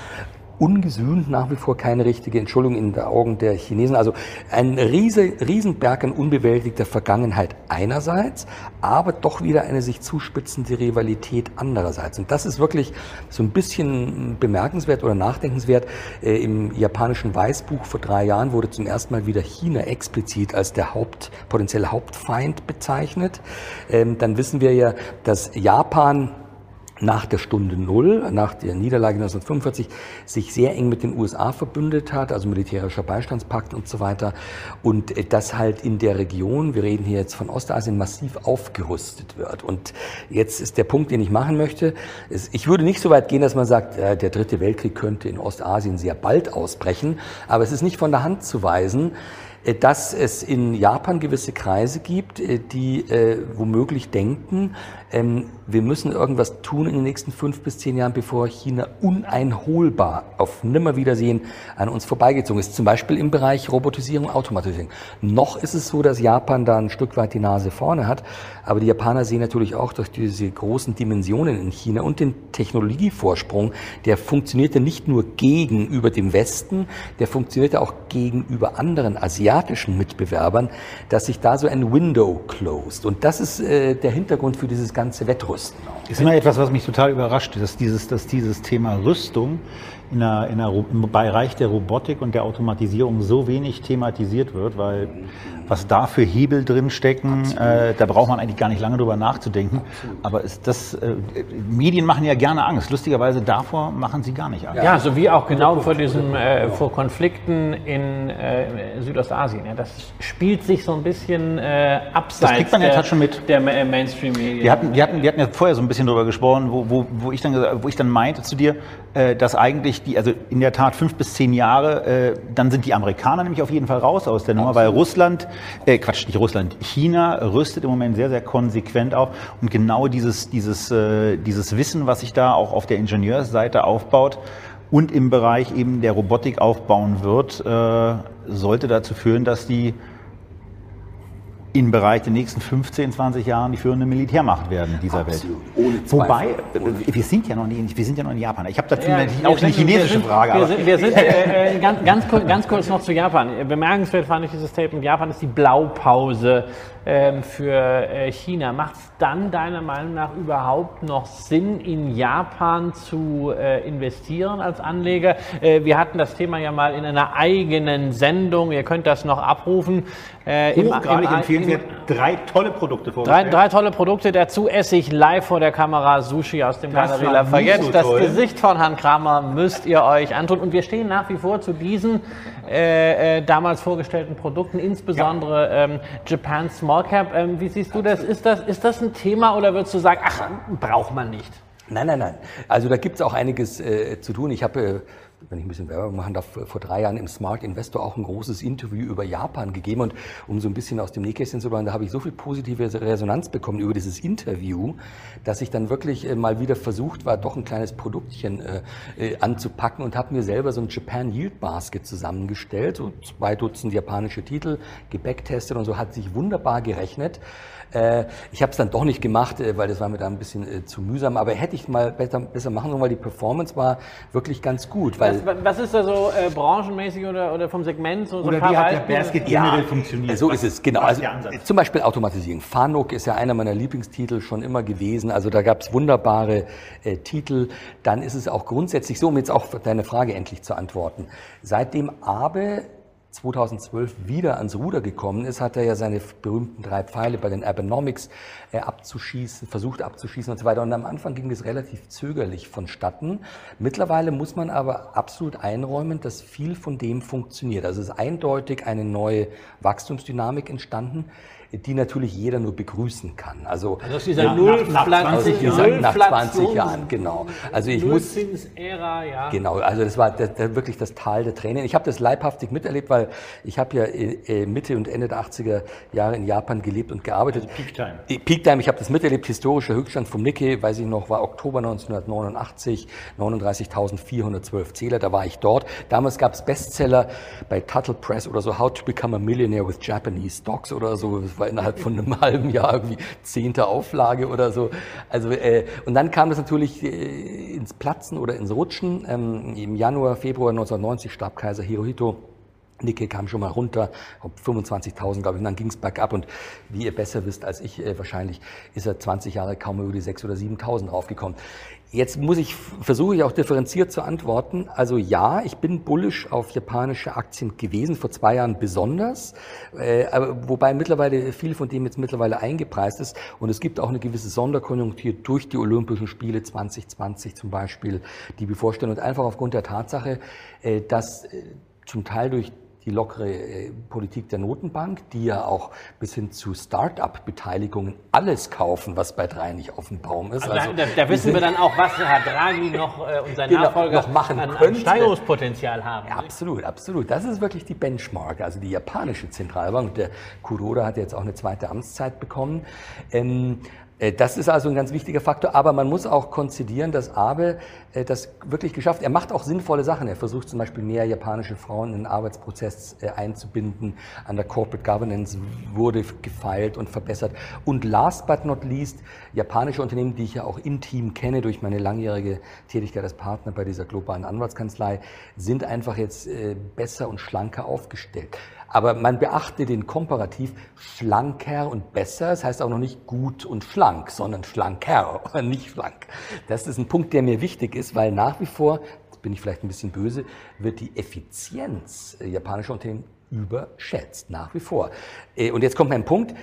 ungesühnt, nach wie vor keine richtige Entschuldigung in den Augen der Chinesen. Also ein riese, Riesenberg an unbewältigter Vergangenheit einerseits, aber doch wieder eine sich zuspitzende Rivalität andererseits. Und das ist wirklich so ein bisschen bemerkenswert oder nachdenkenswert. Äh, Im japanischen Weißbuch vor drei Jahren wurde zum ersten Mal wieder China explizit als der Haupt, potenzielle Hauptfeind bezeichnet. Ähm, dann wissen wir ja, dass Japan nach der Stunde Null, nach der Niederlage 1945, sich sehr eng mit den USA verbündet hat, also militärischer Beistandspakt und so weiter. Und äh, das halt in der Region, wir reden hier jetzt von Ostasien, massiv aufgerüstet wird. Und jetzt ist der Punkt, den ich machen möchte. Ich würde nicht so weit gehen, dass man sagt, der dritte Weltkrieg könnte in Ostasien sehr bald ausbrechen. Aber es ist nicht von der Hand zu weisen, äh, dass es in Japan gewisse Kreise gibt, äh, die äh, womöglich denken, ähm, wir müssen irgendwas tun in den nächsten fünf bis zehn Jahren, bevor China uneinholbar auf Nimmerwiedersehen an uns vorbeigezogen ist. Zum Beispiel im Bereich Robotisierung, Automatisierung. Noch ist es so, dass Japan da ein Stück weit die Nase vorne hat, aber die Japaner sehen natürlich auch durch diese großen Dimensionen in China und den Technologievorsprung, der funktionierte nicht nur gegenüber dem Westen, der funktionierte auch gegenüber anderen asiatischen Mitbewerbern, dass sich da so ein Window closed. Und das ist äh, der Hintergrund für dieses ganze Wettrüsten. Das ist immer etwas, was mich total überrascht, dass dieses, dass dieses Thema Rüstung in der, in der, im Bereich der Robotik und der Automatisierung so wenig thematisiert wird, weil was da für Hebel drin stecken, äh, da braucht man eigentlich gar nicht lange drüber nachzudenken. Absolut. Aber ist das, äh, Medien machen ja gerne Angst. Lustigerweise davor machen sie gar nicht Angst. Ja, so wie auch genau vor diesem, äh, vor Konflikten in äh, Südostasien. Ja, das spielt sich so ein bisschen äh, abseits das kriegt man jetzt halt schon mit. der Mainstream-Medien. Wir hatten, wir, hatten, wir hatten ja vorher so ein bisschen drüber gesprochen, wo, wo, wo, ich, dann, wo ich dann meinte zu dir, äh, dass eigentlich die, also in der Tat fünf bis zehn Jahre, äh, dann sind die Amerikaner nämlich auf jeden Fall raus aus der Nummer, Absolut. weil Russland äh, Quatsch, nicht Russland, China rüstet im Moment sehr, sehr konsequent auf und genau dieses, dieses, äh, dieses Wissen, was sich da auch auf der Ingenieursseite aufbaut und im Bereich eben der Robotik aufbauen wird, äh, sollte dazu führen, dass die im Bereich der nächsten 15, 20 Jahren die führende Militärmacht werden dieser Absolut. Welt. Ohne Zweifel. Wobei, äh, wir sind ja noch nicht, wir sind ja noch in Japan. Ich habe dazu ja, natürlich auch eine chinesische sind, Frage. Wir sind, wir sind äh, äh, ganz, ganz, kurz, ganz kurz noch zu Japan. Bemerkenswert fand ich dieses Statement. Japan ist die Blaupause ähm, für äh, China. Macht es dann deiner Meinung nach überhaupt noch Sinn, in Japan zu äh, investieren als Anleger? Äh, wir hatten das Thema ja mal in einer eigenen Sendung. Ihr könnt das noch abrufen. Äh, Hochgradig empfehlenswert. Drei tolle Produkte vorgestellt. Drei, drei tolle Produkte. Dazu esse ich live vor der Kamera Sushi aus dem Galerie Lafayette. So das Gesicht von Herrn Kramer müsst ihr euch antun. Und wir stehen nach wie vor zu diesen äh, äh, damals vorgestellten Produkten, insbesondere ja. ähm, Japan Small Cap. Ähm, wie siehst du das? Ist, das? ist das ein Thema oder würdest du sagen, ach, braucht man nicht? Nein, nein, nein. Also da gibt es auch einiges äh, zu tun. Ich habe äh, wenn ich ein bisschen Werbung machen darf, vor drei Jahren im Smart Investor auch ein großes Interview über Japan gegeben und um so ein bisschen aus dem Nähkästchen zu bauen, da habe ich so viel positive Resonanz bekommen über dieses Interview, dass ich dann wirklich äh, mal wieder versucht war, doch ein kleines Produktchen äh, äh, anzupacken und habe mir selber so ein Japan Yield Basket zusammengestellt, so zwei Dutzend japanische Titel, gebacktestet und so, hat sich wunderbar gerechnet. Äh, ich habe es dann doch nicht gemacht, äh, weil das war mir da ein bisschen äh, zu mühsam. Aber hätte ich mal besser, besser machen sollen, weil die Performance war wirklich ganz gut. Weil was, was ist da so äh, branchenmäßig oder, oder vom Segment? So, so oder wie hat der Basket generell funktioniert? So ist es, genau. Also, zum Beispiel Automatisierung. Fanuc ist ja einer meiner Lieblingstitel schon immer gewesen. Also da gab es wunderbare äh, Titel. Dann ist es auch grundsätzlich so, um jetzt auch deine Frage endlich zu antworten. Seitdem Abe 2012 wieder ans Ruder gekommen ist, hat er ja seine berühmten drei Pfeile bei den Ergonomics äh, abzuschießen, versucht abzuschießen und so weiter. Und am Anfang ging es relativ zögerlich vonstatten. Mittlerweile muss man aber absolut einräumen, dass viel von dem funktioniert. Also es ist eindeutig eine neue Wachstumsdynamik entstanden die natürlich jeder nur begrüßen kann. Also, also aus dieser ja, Null nach, nach 20, Jahren. nach 20 Jahren, genau. Also ich muss Ära, ja. Genau, also das war das, das, wirklich das Tal der Tränen. Ich habe das leibhaftig miterlebt, weil ich habe ja äh, Mitte und Ende der 80er Jahre in Japan gelebt und gearbeitet. Also Peak Time. Äh, Peak Time, ich habe das miterlebt. Historischer Höchststand vom Nikkei, weiß ich noch, war Oktober 1989, 39.412 Zähler. Da war ich dort. Damals gab es Bestseller bei Tuttle Press oder so, How to Become a Millionaire with Japanese Stocks oder so. War innerhalb von einem halben Jahr irgendwie zehnte Auflage oder so. Also äh, und dann kam das natürlich äh, ins Platzen oder ins Rutschen. Ähm, Im Januar, Februar 1990 starb Kaiser Hirohito. Nikkei kam schon mal runter, 25.000, glaube ich, und dann ging es bergab. Und wie ihr besser wisst als ich äh, wahrscheinlich, ist er 20 Jahre kaum über die 6.000 oder 7.000 draufgekommen. Jetzt muss ich, versuche ich auch differenziert zu antworten. Also ja, ich bin bullish auf japanische Aktien gewesen, vor zwei Jahren besonders, äh, wobei mittlerweile viel von dem jetzt mittlerweile eingepreist ist. Und es gibt auch eine gewisse Sonderkonjunktur durch die Olympischen Spiele 2020 zum Beispiel, die bevorstehen. Und einfach aufgrund der Tatsache, äh, dass äh, zum Teil durch die lockere äh, Politik der Notenbank, die ja auch bis hin zu Start-up-Beteiligungen alles kaufen, was bei drei nicht auf dem Baum ist. Also, da, da wissen wir dann auch, was Herr Draghi noch äh, und sein genau, Nachfolger noch machen an, an Steigerungspotenzial haben. Ja, absolut, absolut. Das ist wirklich die Benchmark, also die japanische Zentralbank. Der Kuroda hat jetzt auch eine zweite Amtszeit bekommen. Ähm, Äh, das ist also ein ganz wichtiger Faktor, aber man muss auch konzidieren, dass Abe äh, das wirklich geschafft. Er macht auch sinnvolle Sachen. Er versucht zum Beispiel mehr japanische Frauen in den Arbeitsprozess äh, einzubinden. An der Corporate Governance wurde gefeilt und verbessert. Und last but not least, japanische Unternehmen, die ich ja auch intim kenne durch meine langjährige Tätigkeit als Partner bei dieser globalen Anwaltskanzlei, sind einfach jetzt besser und schlanker aufgestellt. Aber man beachte den Komparativ schlanker und besser. Das heißt auch noch nicht gut und schlank, sondern schlanker, nicht schlank. Das ist ein Punkt, der mir wichtig ist, weil nach wie vor, bin ich vielleicht ein bisschen böse, wird die Effizienz japanischer Unternehmen überschätzt, nach wie vor. Äh, und jetzt kommt mein Punkt.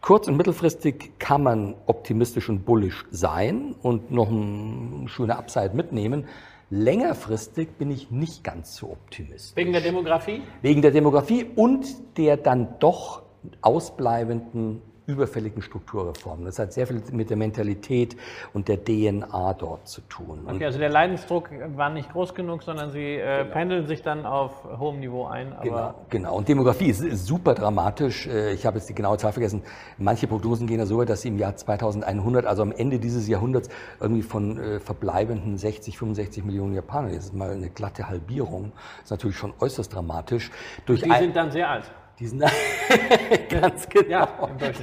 Kurz- und mittelfristig kann man optimistisch und bullisch sein und noch eine schöne Upside mitnehmen. Längerfristig bin ich nicht ganz so optimistisch. Wegen der Demografie? Wegen der Demografie und der dann doch ausbleibenden überfälligen Strukturreformen. Das hat sehr viel mit der Mentalität und der DNA dort zu tun. Okay, also der Leidensdruck war nicht groß genug, sondern Sie äh, genau. pendeln sich dann auf hohem Niveau ein. genau, genau. Und Demografie ist, ist, super dramatisch. Äh, ich habe jetzt die genaue Zahl vergessen. Manche Prognosen gehen ja so weit, dass sie im Jahr 2100, also am Ende dieses Jahrhunderts, irgendwie von äh, verbleibenden 60, 65 Millionen Japanern, das ist mal eine glatte Halbierung, das ist natürlich schon äußerst dramatisch. Durch die sind dann sehr alt. Die sind ganz genau. Ja,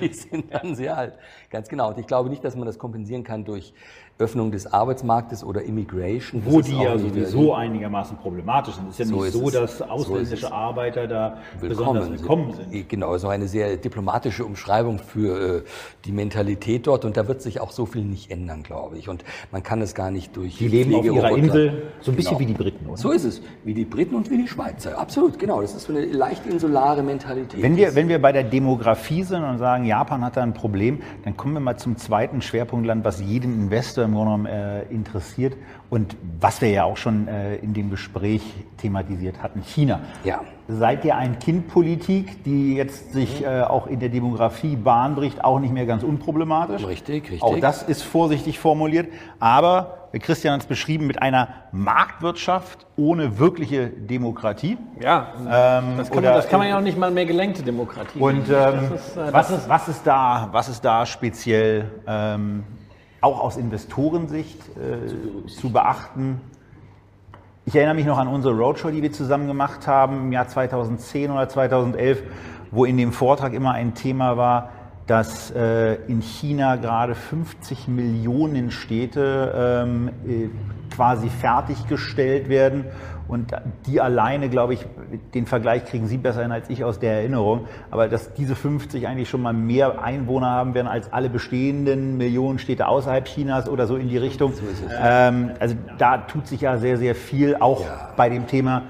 die sind dann sehr alt. Ganz genau. Und ich glaube nicht, dass man das kompensieren kann durch Öffnung des Arbeitsmarktes oder Immigration. Wo die ja sowieso einigermaßen problematisch sind. Es ist ja so nicht so, dass ausländische so Arbeiter da willkommen besonders willkommen sind. sind. Genau, so eine sehr diplomatische Umschreibung für äh, die Mentalität dort. Und da wird sich auch so viel nicht ändern, glaube ich. Und man kann es gar nicht durch Die leben auf ihrer Insel, so ein bisschen genau. wie die Briten, oder? So ist es. Wie die Briten und wie die Schweizer. Absolut, genau. Das ist so eine leicht insulare Mentalität. Wenn wir, wenn wir bei der Demografie sind und sagen, Japan hat da ein Problem, dann kommen wir mal zum zweiten Schwerpunktland, was jeden Investor im Grunde genommen äh, interessiert und was wir ja auch schon äh, in dem Gespräch thematisiert hatten, China. Ja. Seid ihr ein Kindpolitik, die jetzt sich äh, auch in der Demografie Bahn bricht, auch nicht mehr ganz unproblematisch? Richtig, richtig. Auch das ist vorsichtig formuliert, aber Christian hat es beschrieben mit einer Marktwirtschaft ohne wirkliche Demokratie. Ja, ähm, das, kann man, das, kann man, ja auch nicht mal mehr gelenkte Demokratie. Und ähm, ist, äh, was, ist, was, ist da, was ist da speziell ähm, auch aus Investorensicht äh, zu beachten. Ich erinnere mich noch an unsere Roadshow, die wir zusammen gemacht haben im Jahr 2010 oder 2011, wo in dem Vortrag immer ein Thema war, dass äh, in China gerade 50 Millionen Städte ähm, äh, quasi fertiggestellt werden und die alleine, glaube ich, den Vergleich kriegen Sie besser hin als ich aus der Erinnerung. Aber dass diese 50 eigentlich schon mal mehr Einwohner haben werden als alle bestehenden Millionen Städte außerhalb Chinas oder so in die Richtung. So ähm, also da tut sich ja sehr, sehr viel, auch ja. bei dem Thema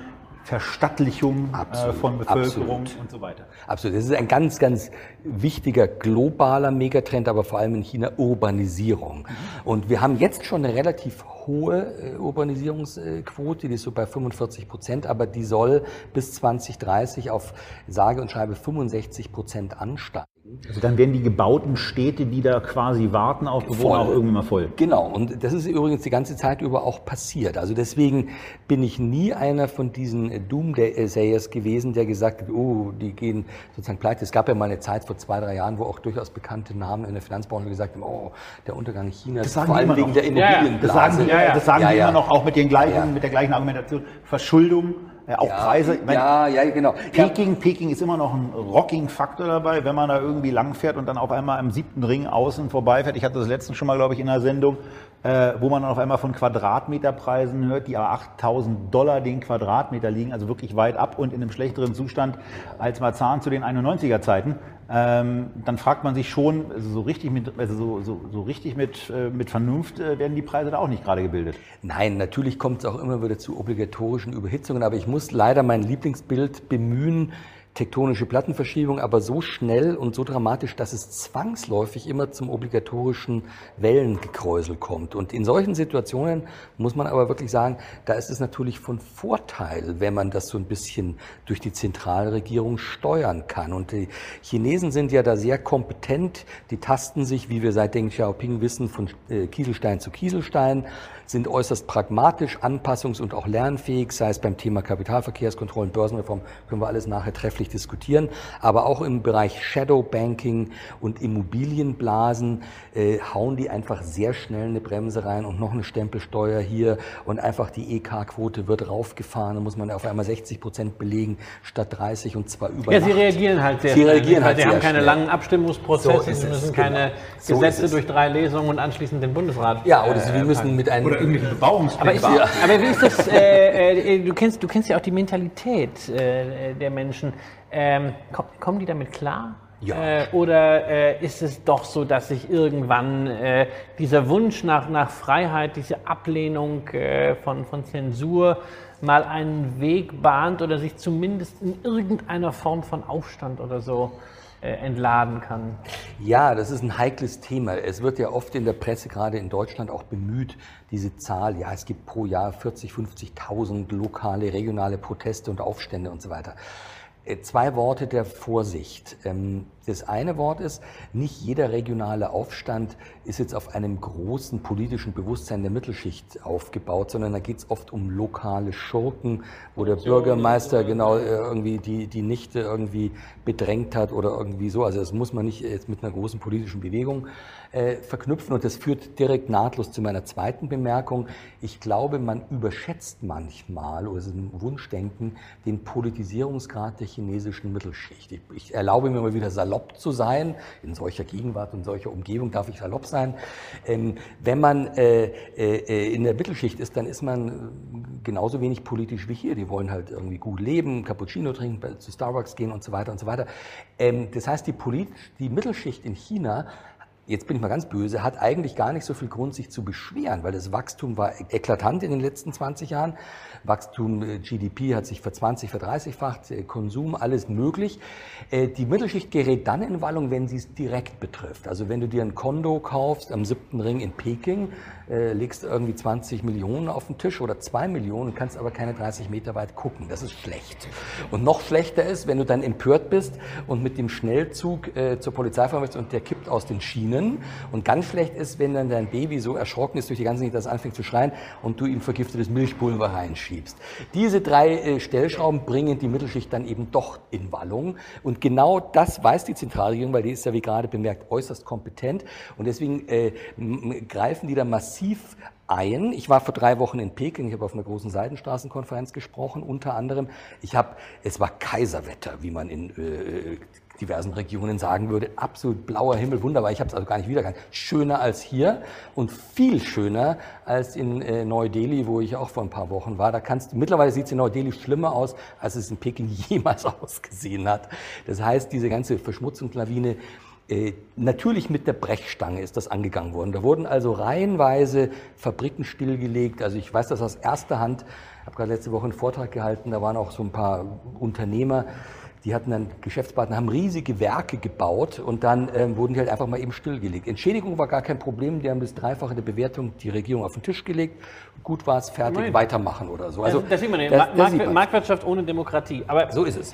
Verstattlichung äh, absolut, von Bevölkerung absolut. und so weiter. Absolut. Das ist ein ganz, ganz wichtiger globaler Megatrend, aber vor allem in China Urbanisierung. Mhm. Und wir haben jetzt schon eine relativ hohe äh, Urbanisierungsquote, die ist so bei 45 Prozent, aber die soll bis 2030 auf sage und schreibe 65 Prozent ansteigen. Also dann werden die gebauten Städte, die da quasi warten auf Bewohner, voll. auch irgendwann mal voll. Genau, und das ist übrigens die ganze Zeit über auch passiert. Also deswegen bin ich nie einer von diesen Doomsayers gewesen, der gesagt hat, oh, die gehen sozusagen pleite. Es gab ja mal eine Zeit vor zwei, drei Jahren, wo auch durchaus bekannte Namen in der Finanzbranche gesagt haben, oh, der Untergang Chinas, vor allem wegen noch. der Immobilienblase. Ja, das sagen, ja, ja. Das sagen ja, die immer noch, auch mit, den gleichen, mit der gleichen Argumentation. Verschuldung ja, auch ja, Preise. Meine, ja, ja, genau. Peking, Peking ist immer noch ein Rocking-Faktor dabei, wenn man da irgendwie langfährt und dann auf einmal am siebten Ring außen vorbeifährt. Ich hatte das letztens schon mal, glaube ich, in einer Sendung, äh, wo man dann auf einmal von Quadratmeterpreisen hört, die aber 8000 Dollar den Quadratmeter liegen, also wirklich weit ab und in einem schlechteren Zustand als Marzahn zu den 91er Zeiten. Ähm, dann fragt man sich schon, also so richtig mit, also so, so, so richtig mit, äh, mit Vernunft äh, werden die Preise da auch nicht gerade gebildet. Nein, natürlich kommt es auch immer wieder zu obligatorischen Überhitzungen, aber ich muss leider mein Lieblingsbild bemühen, tektonische Plattenverschiebung, aber so schnell und so dramatisch, dass es zwangsläufig immer zum obligatorischen Wellengekräusel kommt. Und in solchen Situationen muss man aber wirklich sagen, da ist es natürlich von Vorteil, wenn man das so ein bisschen durch die Zentralregierung steuern kann. Und die Chinesen sind ja da sehr kompetent, die tasten sich, wie wir seit Deng Xiaoping wissen, von äh, Kieselstein zu Kieselstein sind äußerst pragmatisch, anpassungs- und auch lernfähig, sei es beim Thema Kapitalverkehrskontrollen, Börsenreform, können wir alles nachher trefflich diskutieren, aber auch im Bereich Shadow Banking und Immobilienblasen äh, hauen die einfach sehr schnell eine Bremse rein und noch eine Stempelsteuer hier und einfach die EK-Quote wird raufgefahren, da muss man auf einmal 60 Prozent belegen statt 30 und zwar über Ja, sie reagieren halt sehr Sie schnell. reagieren halt Sie haben keine schnell. langen Abstimmungsprozesse, So sie es, müssen genau. keine So Gesetze es. durch drei Lesungen und anschließend den Bundesrat. Ja, oder sie äh, müssen mit einem irgendwelche Bebauungspläne. Aber, ich, aber wie ist das? Äh, äh, du, kennst, du kennst ja auch die Mentalität äh, der Menschen. Ähm, komm, kommen die damit klar? Ja. Äh, oder äh, ist es doch so, dass sich irgendwann äh, dieser Wunsch nach, nach Freiheit, diese Ablehnung von, von Zensur mal einen Weg bahnt oder sich zumindest in irgendeiner Form von Aufstand oder so entladen kann? Ja, das ist ein heikles Thema. Es wird ja oft in der Presse, gerade in Deutschland, auch bemüht, diese Zahl, ja, es gibt pro Jahr 40, 50.000 lokale, regionale Proteste und Aufstände und so weiter. Äh, Zwei Worte der Vorsicht. Das eine Wort ist, nicht jeder regionale Aufstand ist jetzt auf einem großen politischen Bewusstsein der Mittelschicht aufgebaut, sondern da geht es oft um lokale Schurken, wo der Bürgermeister genau äh, irgendwie die, die Nichte irgendwie bedrängt hat oder irgendwie so. Also das muss man nicht jetzt mit einer großen politischen Bewegung äh, verknüpfen. Und das führt direkt nahtlos zu meiner zweiten Bemerkung. Ich glaube, man überschätzt manchmal, oder es ist ein Wunschdenken, den Politisierungsgrad der chinesischen Mittelschicht. Ich, ich erlaube mir mal wieder salopp zu sein. In solcher Gegenwart und solcher Umgebung darf ich salopp sein. Ähm, wenn man äh, äh, in der Mittelschicht ist, dann ist man äh, genauso wenig politisch wie hier. Die wollen halt irgendwie gut leben, Cappuccino trinken, zu Starbucks gehen und so weiter und so weiter. Ähm, das heißt, die, Polit die Mittelschicht in China jetzt bin ich mal ganz böse, hat eigentlich gar nicht so viel Grund, sich zu beschweren, weil das Wachstum war eklatant in den letzten 20 Jahren. Wachstum, äh, GDP hat sich verzwanzig, verdreißigfacht, äh, Konsum, alles möglich. Äh, Die Mittelschicht gerät dann in Wallung, wenn sie es direkt betrifft. Also wenn du dir ein Kondo kaufst am siebten Ring in Peking, legst irgendwie 20 Millionen auf den Tisch oder zwei Millionen, kannst aber keine 30 Meter weit gucken. Das ist schlecht. Und noch schlechter ist, wenn du dann empört bist und mit dem Schnellzug zur Polizei fahren willst und der kippt aus den Schienen. Und ganz schlecht ist, wenn dann dein Baby so erschrocken ist durch die ganze Nacht, dass es anfängt zu schreien und du ihm vergiftetes Milchpulver reinschiebst. Diese drei äh, Stellschrauben bringen die Mittelschicht dann eben doch in Wallung. Und genau das weiß die Zentralregierung, weil die ist ja, wie gerade bemerkt, äußerst kompetent. Und deswegen äh, greifen die da massiv ein. Ich war vor drei Wochen in Peking, ich habe auf einer großen Seidenstraßenkonferenz gesprochen, unter anderem. Ich habe, es war Kaiserwetter, wie man in äh, diversen Regionen sagen würde. Absolut blauer Himmel, wunderbar. Ich habe es also gar nicht wiedererkannt. Schöner als hier und viel schöner als in äh, Neu-Delhi, wo ich auch vor ein paar Wochen war. Da kannst mittlerweile sieht es in Neu-Delhi schlimmer aus, als es in Peking jemals ausgesehen hat. Das heißt, diese ganze Verschmutzungslawine, äh, Natürlich mit der Brechstange ist das angegangen worden. Da wurden also reihenweise Fabriken stillgelegt. Also ich weiß das aus erster Hand. Ich habe gerade letzte Woche einen Vortrag gehalten. Da waren auch so ein paar Unternehmer, die hatten dann Geschäftspartner, haben riesige Werke gebaut und dann ähm, wurden die halt einfach mal eben stillgelegt. Entschädigung war gar kein Problem. Die haben das Dreifache der Bewertung die Regierung auf den Tisch gelegt. Gut war es, fertig, Immerhin. weitermachen oder so. Also das, das sieht man das- das Mark sieht man. Marktwirtschaft ohne Demokratie. Aber So ist es.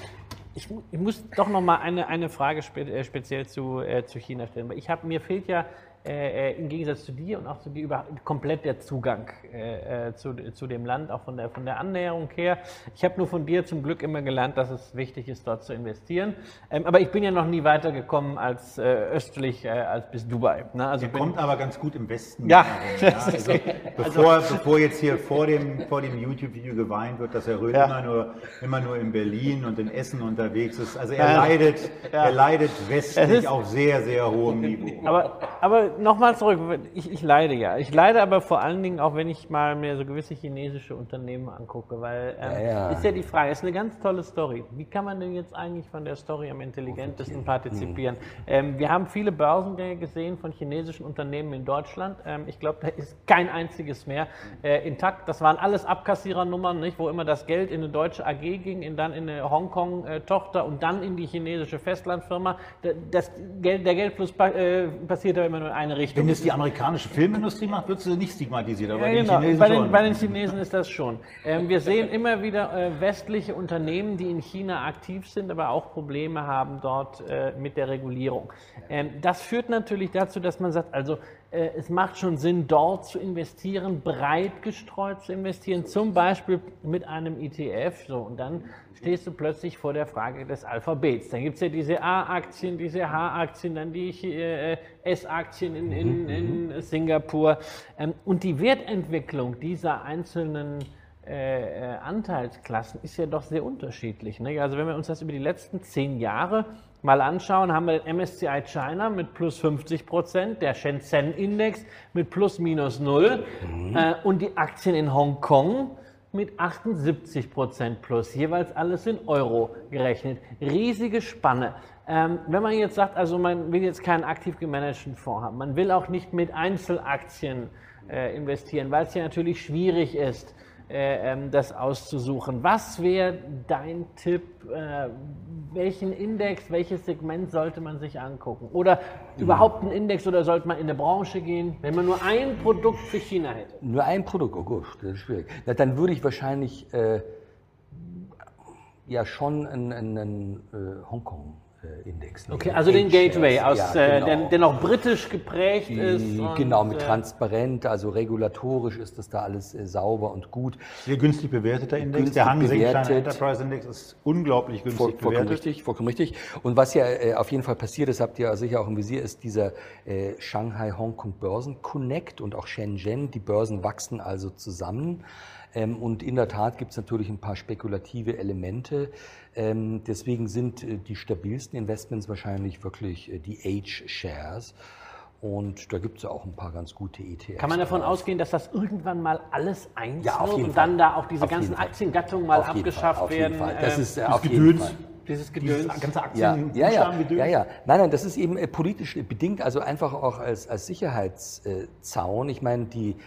Ich, ich muss doch noch mal eine, eine Frage spe äh, speziell zu, äh, zu China stellen. Ich hab, mir fehlt ja äh, äh, im Gegensatz zu dir und auch zu dir über, komplett der Zugang äh, äh, zu, zu dem Land, auch von der, von der Annäherung her. Ich habe nur von dir zum Glück immer gelernt, dass es wichtig ist, dort zu investieren. Ähm, aber ich bin ja noch nie weitergekommen als äh, östlich äh, als bis Dubai. Ne? Also bin, kommt aber ganz gut im Westen. Ja, das ist- also, bevor, bevor jetzt hier vor dem, vor dem YouTube-Video geweint wird, dass Herr Röhl Ja. immer, nur, immer nur in Berlin und in Essen unterwegs ist. Also er Ja. leidet, Ja. er leidet Es westlich ist- auf sehr, sehr hohem Niveau. Aber, aber nochmal zurück, ich, ich leide ja. Ich leide aber vor allen Dingen auch, wenn ich mal mir so gewisse chinesische Unternehmen angucke, weil ähm, Ja, ja. ist ja die Frage, ist eine ganz tolle Story. Wie kann man denn jetzt eigentlich von der Story am intelligentesten partizipieren? Ähm, wir haben viele Börsengänge gesehen von chinesischen Unternehmen in Deutschland. Ähm, ich glaube, da ist kein einziges mehr äh, intakt. Das waren alles Abkassierernummern, nicht, wo immer das Geld in eine deutsche AG ging, in, dann in eine Hongkong-Tochter und dann in die chinesische Festlandfirma. Da- Das Geld, der Geldfluss äh, passiert aber immer nur eine Richtung. Wenn es die amerikanische Filmindustrie macht, wird sie nicht stigmatisiert, aber Ja, die genau. Chinesen bei, den, schon. bei den Chinesen ist das schon. Ähm, wir sehen immer wieder äh, westliche Unternehmen, die in China aktiv sind, aber auch Probleme haben dort äh, mit der Regulierung. Ähm, das führt natürlich dazu, dass man sagt, also es macht schon Sinn, dort zu investieren, breit gestreut zu investieren, zum Beispiel mit einem ETF. So, und dann stehst du plötzlich vor der Frage des Alphabets. Dann gibt es ja diese A-Aktien, diese H-Aktien, dann die äh, S-Aktien in, in, mhm, in, mhm. Singapur. Ähm, und die Wertentwicklung dieser einzelnen äh, äh, Anteilsklassen ist ja doch sehr unterschiedlich. Ne? Also wenn wir uns das über die letzten zehn Jahre mal anschauen, haben wir den MSCI China mit plus 50 Prozent, der Shenzhen-Index mit plus minus null mhm. äh, und die Aktien in Hongkong mit 78 Prozent plus, jeweils alles in Euro gerechnet. Riesige Spanne. Ähm, wenn man jetzt sagt, also man will jetzt keinen aktiv gemanagten Fonds haben, man will auch nicht mit Einzelaktien äh, investieren, weil es ja natürlich schwierig ist, äh, ähm, das auszusuchen. Was wäre dein Tipp? Äh, welchen Index, welches Segment sollte man sich angucken? Oder mhm. überhaupt einen Index oder sollte man in eine Branche gehen, wenn man nur ein Produkt für China hätte? Nur ein Produkt, oh gut, das ist schwierig. Na, dann würde ich wahrscheinlich äh, ja schon einen, einen äh, Hongkong Index. Okay, also den Gateway, aus, ja, äh, genau. der, der, noch britisch geprägt Die, ist. genau, mit äh, transparent, also regulatorisch ist das da alles äh, sauber und gut. Sehr günstig bewerteter Index. Günstig der Hang bewertet. Enterprise Index ist unglaublich günstig Voll, vollkommen bewertet. Richtig, vollkommen richtig. Und was ja äh, auf jeden Fall passiert ist, habt ihr sicher auch im Visier, ist dieser äh, Shanghai Hongkong Börsen Connect und auch Shenzhen. Die Börsen wachsen also zusammen. Ähm, und in der Tat gibt es natürlich ein paar spekulative Elemente. Ähm, deswegen sind äh, die stabilsten Investments wahrscheinlich wirklich äh, die Age-Shares. Und da gibt es ja auch ein paar ganz gute ETFs. Kann man davon ausgehen, dass das irgendwann mal alles eins ja, wird und dann da auch diese auf ganzen Aktiengattungen mal abgeschafft Fall, werden? Fall. Das äh, ist äh, auf jeden Fall dieses Gedöns, Dieses ganze Aktien, ja, ja, ja, ja. Nein, nein, das ist eben politisch bedingt, also einfach auch als, als Sicherheitszaun. Ich meine, die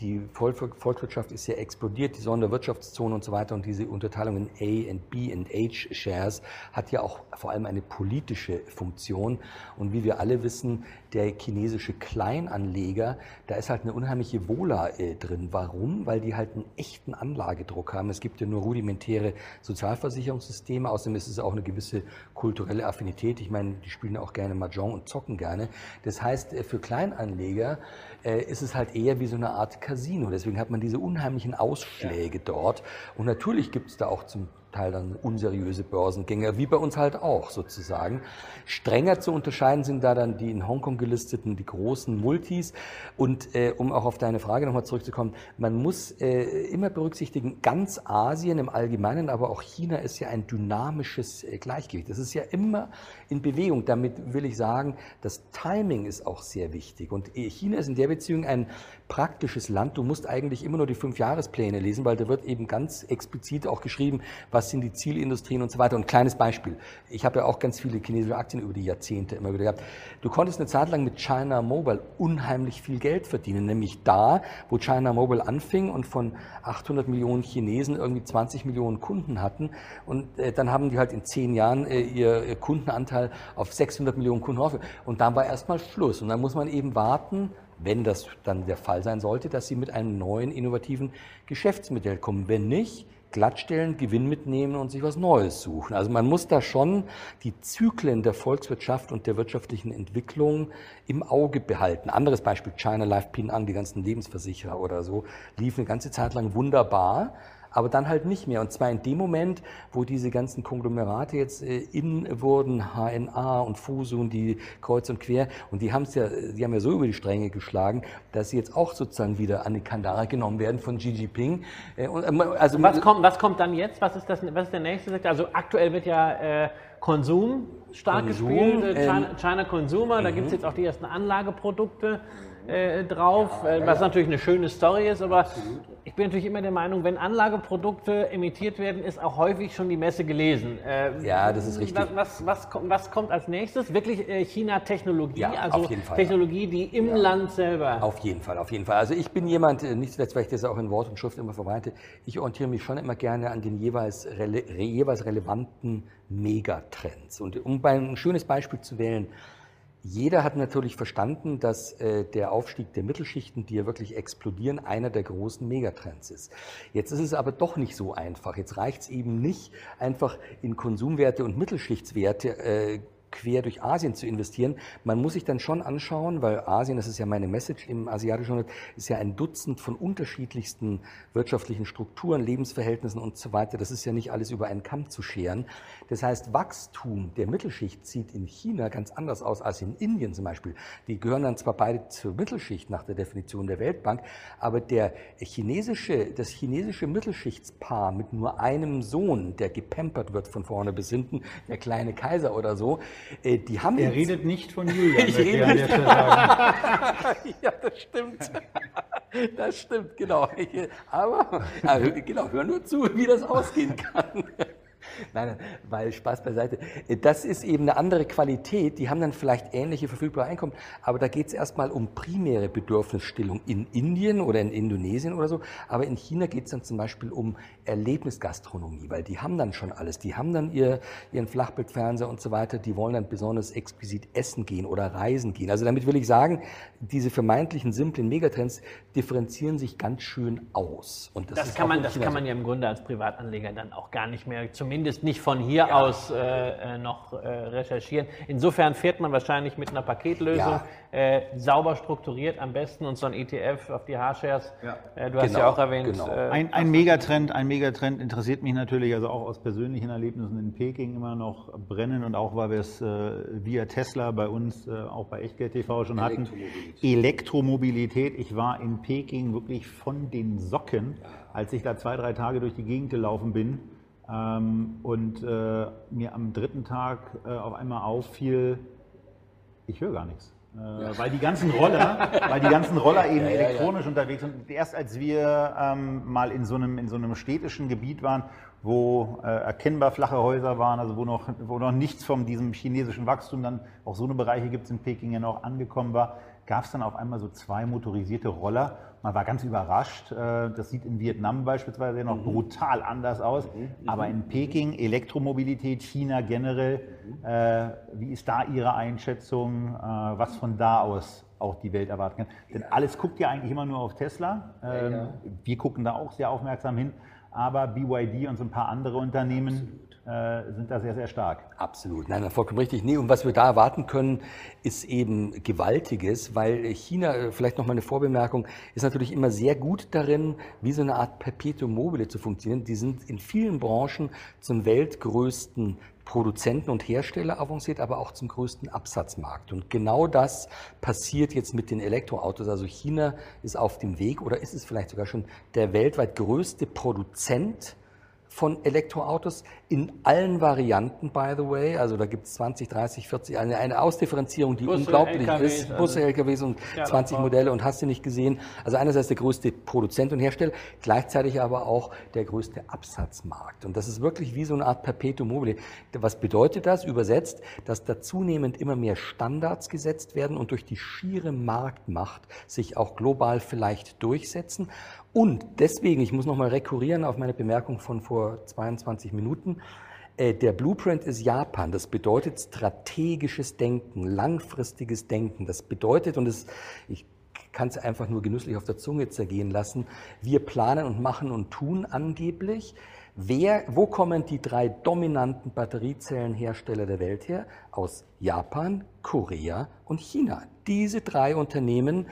die Volkswirtschaft ist ja explodiert, die Sonderwirtschaftszone und so weiter und diese Unterteilung in A und B und H Shares hat ja auch vor allem eine politische Funktion. Und wie wir alle wissen, der chinesische Kleinanleger, da ist halt eine unheimliche Wohler äh, drin. Warum? Weil die halt einen echten Anlagedruck haben. Es gibt ja nur rudimentäre Sozialversicherungssysteme, außerdem ist es auch eine gewisse kulturelle Affinität. Ich meine, die spielen auch gerne Mahjong und zocken gerne. Das heißt, äh, für Kleinanleger äh, ist es halt eher wie so eine Art Casino. Deswegen hat man diese unheimlichen Ausschläge dort. Und natürlich gibt es da auch zum Teil dann unseriöse Börsengänger, wie bei uns halt auch sozusagen. Strenger zu unterscheiden sind da dann die in Hongkong gelisteten, die großen Multis. Und äh, um auch auf deine Frage nochmal zurückzukommen, man muss äh, immer berücksichtigen, ganz Asien im Allgemeinen, aber auch China ist ja ein dynamisches äh, Gleichgewicht. Das ist ja immer in Bewegung. Damit will ich sagen, das Timing ist auch sehr wichtig. Und äh, China ist in der Beziehung ein praktisches Land. Du musst eigentlich immer nur die fünf Jahrespläne lesen, weil da wird eben ganz explizit auch geschrieben, was sind die Zielindustrien und so weiter. Und ein kleines Beispiel. Ich habe ja auch ganz viele chinesische Aktien über die Jahrzehnte immer wieder gehabt. Du konntest eine Zeit lang mit China Mobile unheimlich viel Geld verdienen, nämlich da, wo China Mobile anfing und von 800 Millionen Chinesen irgendwie 20 Millionen Kunden hatten. Und äh, dann haben die halt in zehn Jahren äh, ihr, ihr Kundenanteil auf 600 Millionen Kunden aufgehört. Und dann war erstmal Schluss. Und dann muss man eben warten, wenn das dann der Fall sein sollte, dass sie mit einem neuen innovativen Geschäftsmodell kommen. Wenn nicht, glattstellen, Gewinn mitnehmen und sich was Neues suchen. Also man muss da schon die Zyklen der Volkswirtschaft und der wirtschaftlichen Entwicklung im Auge behalten. Anderes Beispiel, China Life Pin an, die ganzen Lebensversicherer oder so, liefen eine ganze Zeit lang wunderbar aber dann halt nicht mehr. Und zwar in dem Moment, wo diese ganzen Konglomerate jetzt äh, in wurden, HNA und Fuso und die kreuz und quer, und die haben es ja, die haben ja so über die Stränge geschlagen, dass sie jetzt auch sozusagen wieder an die Kandare genommen werden von Xi Jinping. Äh, und, äh, also, was, kommt, was kommt dann jetzt? Was ist, das, was ist der nächste Sektor? Also aktuell wird ja äh, Konsum stark Konsum, gespielt, äh, China, ähm, China Consumer, da gibt es mhm. jetzt auch die ersten Anlageprodukte äh, drauf, ja, was ja. natürlich eine schöne Story ist, aber Absolut. ich bin natürlich immer der Meinung, wenn Anlageprodukte emittiert werden, ist auch häufig schon die Messe gelesen. Äh, ja, das ist richtig. Was, was, was, kommt als nächstes? Wirklich äh, China-Technologie, ja, also Fall, Technologie, die im Land selber. Auf jeden Fall, auf jeden Fall. Also ich bin jemand, äh, nicht zuletzt, weil ich das auch in Wort und Schrift immer verbreite, ich orientiere mich schon immer gerne an den jeweils, rele jeweils relevanten Megatrends. Und um ein schönes Beispiel zu wählen, jeder hat natürlich verstanden, dass äh, der Aufstieg der Mittelschichten, die ja wirklich explodieren, einer der großen Megatrends ist. Jetzt ist es aber doch nicht so einfach. Jetzt reicht es eben nicht, einfach in Konsumwerte und Mittelschichtswerte äh, quer durch Asien zu investieren. Man muss sich dann schon anschauen, weil Asien, das ist ja meine Message im asiatischen Markt, ist ja ein Dutzend von unterschiedlichsten wirtschaftlichen Strukturen, Lebensverhältnissen und so weiter. Das ist ja nicht alles über einen Kamm zu scheren. Das heißt, Wachstum der Mittelschicht sieht in China ganz anders aus als in Indien zum Beispiel. Die gehören dann zwar beide zur Mittelschicht nach der Definition der Weltbank, aber der chinesische, das chinesische Mittelschichtspaar mit nur einem Sohn, der gepampert wird von vorne bis hinten, der kleine Kaiser oder so, äh, die haben Er redet nicht von Julian. Ich rede nicht ja, das stimmt. Das stimmt, genau. Aber, aber genau, hör nur zu, wie das ausgehen kann. Nein, nein, weil Spaß beiseite. Das ist eben eine andere Qualität. Die haben dann vielleicht ähnliche verfügbare Einkommen, aber da geht es erstmal um primäre Bedürfnisstillung in Indien oder in Indonesien oder so. Aber in China geht es dann zum Beispiel um Erlebnisgastronomie, weil die haben dann schon alles. Die haben dann ihr, ihren Flachbildfernseher und so weiter. Die wollen dann besonders exquisit essen gehen oder reisen gehen. Also damit will ich sagen, diese vermeintlichen simplen Megatrends differenzieren sich ganz schön aus. Und Das ist kann, man, das kann man ja im Grunde als Privatanleger dann auch gar nicht mehr, zumindest nicht von hier aus äh, äh, noch äh, recherchieren. Insofern fährt man wahrscheinlich mit einer Paketlösung, äh, sauber strukturiert am besten und so ein ETF auf die H-Shares. Äh, du hast Genau, ja auch erwähnt, genau. äh, Ein, ein Megatrend, ein Megatrend interessiert mich natürlich, also auch aus persönlichen Erlebnissen in Peking immer noch brennen und auch weil wir es äh, via Tesla bei uns äh, auch bei Echtgeld TV schon hatten. Elektromobilität. Ich war in Peking wirklich von den Socken, als ich da zwei, drei Tage durch die Gegend gelaufen bin und äh, mir am dritten Tag äh, auf einmal auffiel, ich höre gar nichts. Äh, Weil die ganzen Roller, weil die ganzen Roller eben elektronisch unterwegs sind. Erst als wir ähm, mal in so einem in so einem städtischen Gebiet waren, wo äh, erkennbar flache Häuser waren, also wo noch wo noch nichts von diesem chinesischen Wachstum dann auch so eine Bereiche gibt es in Peking ja noch angekommen war, gab es dann auf einmal so zwei motorisierte Roller. Man war ganz überrascht. Äh, das sieht in Vietnam beispielsweise ja noch brutal anders aus. Aber in Peking Elektromobilität, China generell, äh, wie ist da Ihre Einschätzung, äh, was von da aus auch die Welt erwarten kann? Denn alles guckt ja eigentlich immer nur auf Tesla. Ähm, Wir gucken da auch sehr aufmerksam hin. Aber BYD und so ein paar andere Unternehmen äh, sind da sehr, sehr stark. Absolut, nein, vollkommen richtig. Nee, und was wir da erwarten können, ist eben Gewaltiges, weil China, äh, vielleicht noch mal eine Vorbemerkung, ist natürlich immer sehr gut darin, wie so eine Art Perpetuum mobile zu funktionieren. Die sind in vielen Branchen zum weltgrößten Produzenten und Hersteller avanciert, aber auch zum größten Absatzmarkt. Und genau das passiert jetzt mit den Elektroautos. Also China ist auf dem Weg oder ist es vielleicht sogar schon der weltweit größte Produzent von Elektroautos in allen Varianten, by the way. Also da gibt es 20, 30, 40, eine, eine Ausdifferenzierung, die Busse, unglaublich LKWs, ist. also- Busse, LKWs und Ja, 20 aber- Modelle und hast du nicht gesehen. Also einerseits der größte Produzent und Hersteller, gleichzeitig aber auch der größte Absatzmarkt. Und das ist wirklich wie so eine Art Perpetuum mobile. Was bedeutet das? Übersetzt, dass da zunehmend immer mehr Standards gesetzt werden und durch die schiere Marktmacht sich auch global vielleicht durchsetzen. Und deswegen, ich muss nochmal rekurrieren auf meine Bemerkung von vor 22 Minuten, äh, der Blueprint ist Japan. Das bedeutet strategisches Denken, langfristiges Denken. Das bedeutet, und das, ich kann es einfach nur genüsslich auf der Zunge zergehen lassen, wir planen und machen und tun angeblich. Wer, wo kommen die drei dominanten Batteriezellenhersteller der Welt her? Aus Japan, Korea und China. Diese drei Unternehmen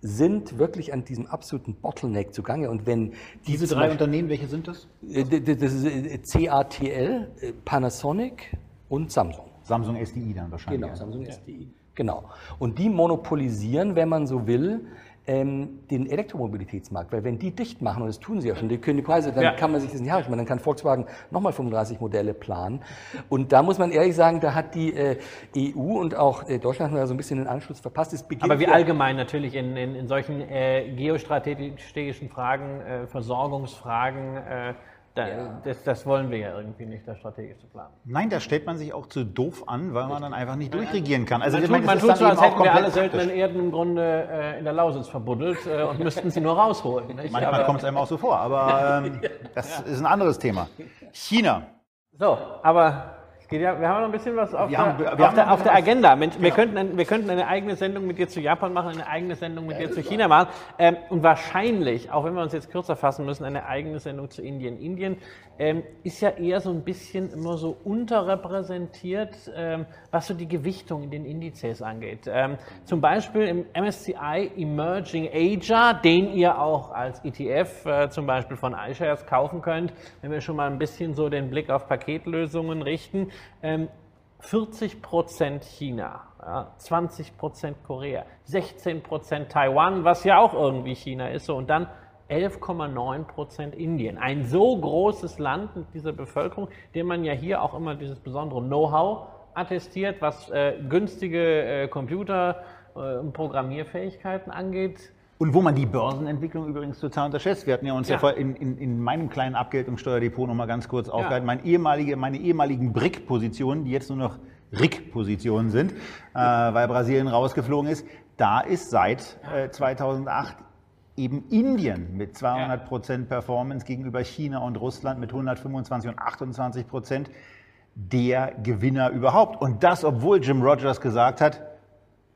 sind wirklich an diesem absoluten Bottleneck zugange. Und wenn die Diese zum drei Beispiel- Unternehmen, welche sind das? äh, Das ist äh, CATL, äh, Panasonic und Samsung. Samsung SDI dann wahrscheinlich. Genau, Samsung SDI. Genau. Und die monopolisieren, wenn man so will, ähm, den Elektromobilitätsmarkt. Weil wenn die dicht machen, und das tun sie ja schon, die können die Preise, dann Ja. kann man sich das nicht herrichten. Dann kann Volkswagen nochmal 35 Modelle planen. Und da muss man ehrlich sagen, da hat die äh, EU und auch äh, Deutschland da so ein bisschen den Anschluss verpasst. Es beginnt Aber wie allgemein natürlich in, in, in solchen äh, geostrategischen Fragen, äh, Versorgungsfragen, da, das, das wollen wir ja irgendwie nicht, das strategisch zu planen. Nein, da stellt man sich auch zu doof an, weil man dann einfach nicht durchregieren kann. Also Man tut, meine, man tut so, als hätten wir alle seltenen. Erden im Grunde äh, in der Lausitz verbuddelt äh, und müssten sie nur rausholen. Nicht? Manchmal kommt es einem auch so vor, aber ähm, das ist ein anderes Thema. China. So, aber Geht ja, wir haben noch ein bisschen was auf, der, haben- auf, der, noch auf der Agenda. Mensch, wir, könnten, wir könnten eine eigene Sendung mit dir zu Japan machen, eine eigene Sendung mit dir zu China machen ähm, und wahrscheinlich, auch wenn wir uns jetzt kürzer fassen müssen, eine eigene Sendung zu Indien. Indien ähm, ist ja eher so ein bisschen immer so unterrepräsentiert, ähm, was so die Gewichtung in den Indizes angeht. Ähm, zum Beispiel im MSCI Emerging Asia, den ihr auch als ETF äh, zum Beispiel von iShares kaufen könnt, wenn wir schon mal ein bisschen so den Blick auf Paketlösungen richten. Ähm, 40 Prozent China, ja, 20 Prozent Korea, 16 Prozent Taiwan, was ja auch irgendwie China ist, so, und dann 11,9 Prozent Indien. Ein so großes Land mit dieser Bevölkerung, dem man ja hier auch immer dieses besondere Know-how attestiert, was äh, günstige äh, Computer äh, und Programmierfähigkeiten angeht. Und wo man die Börsenentwicklung übrigens total unterschätzt. Wir hatten ja uns ja, Ja. vor- in, in, in meinem kleinen Abgeltungssteuerdepot noch mal ganz kurz aufgehalten. Mein ehemalige, meine ehemaligen BRIC-Positionen, die jetzt nur noch RIC-Positionen sind, äh, weil Brasilien rausgeflogen ist, da ist seit äh, 2008 eben Indien mit 200 Prozent Performance gegenüber China und Russland mit 125 und 28 Prozent der Gewinner überhaupt. Und das, obwohl Jim Rogers gesagt hat,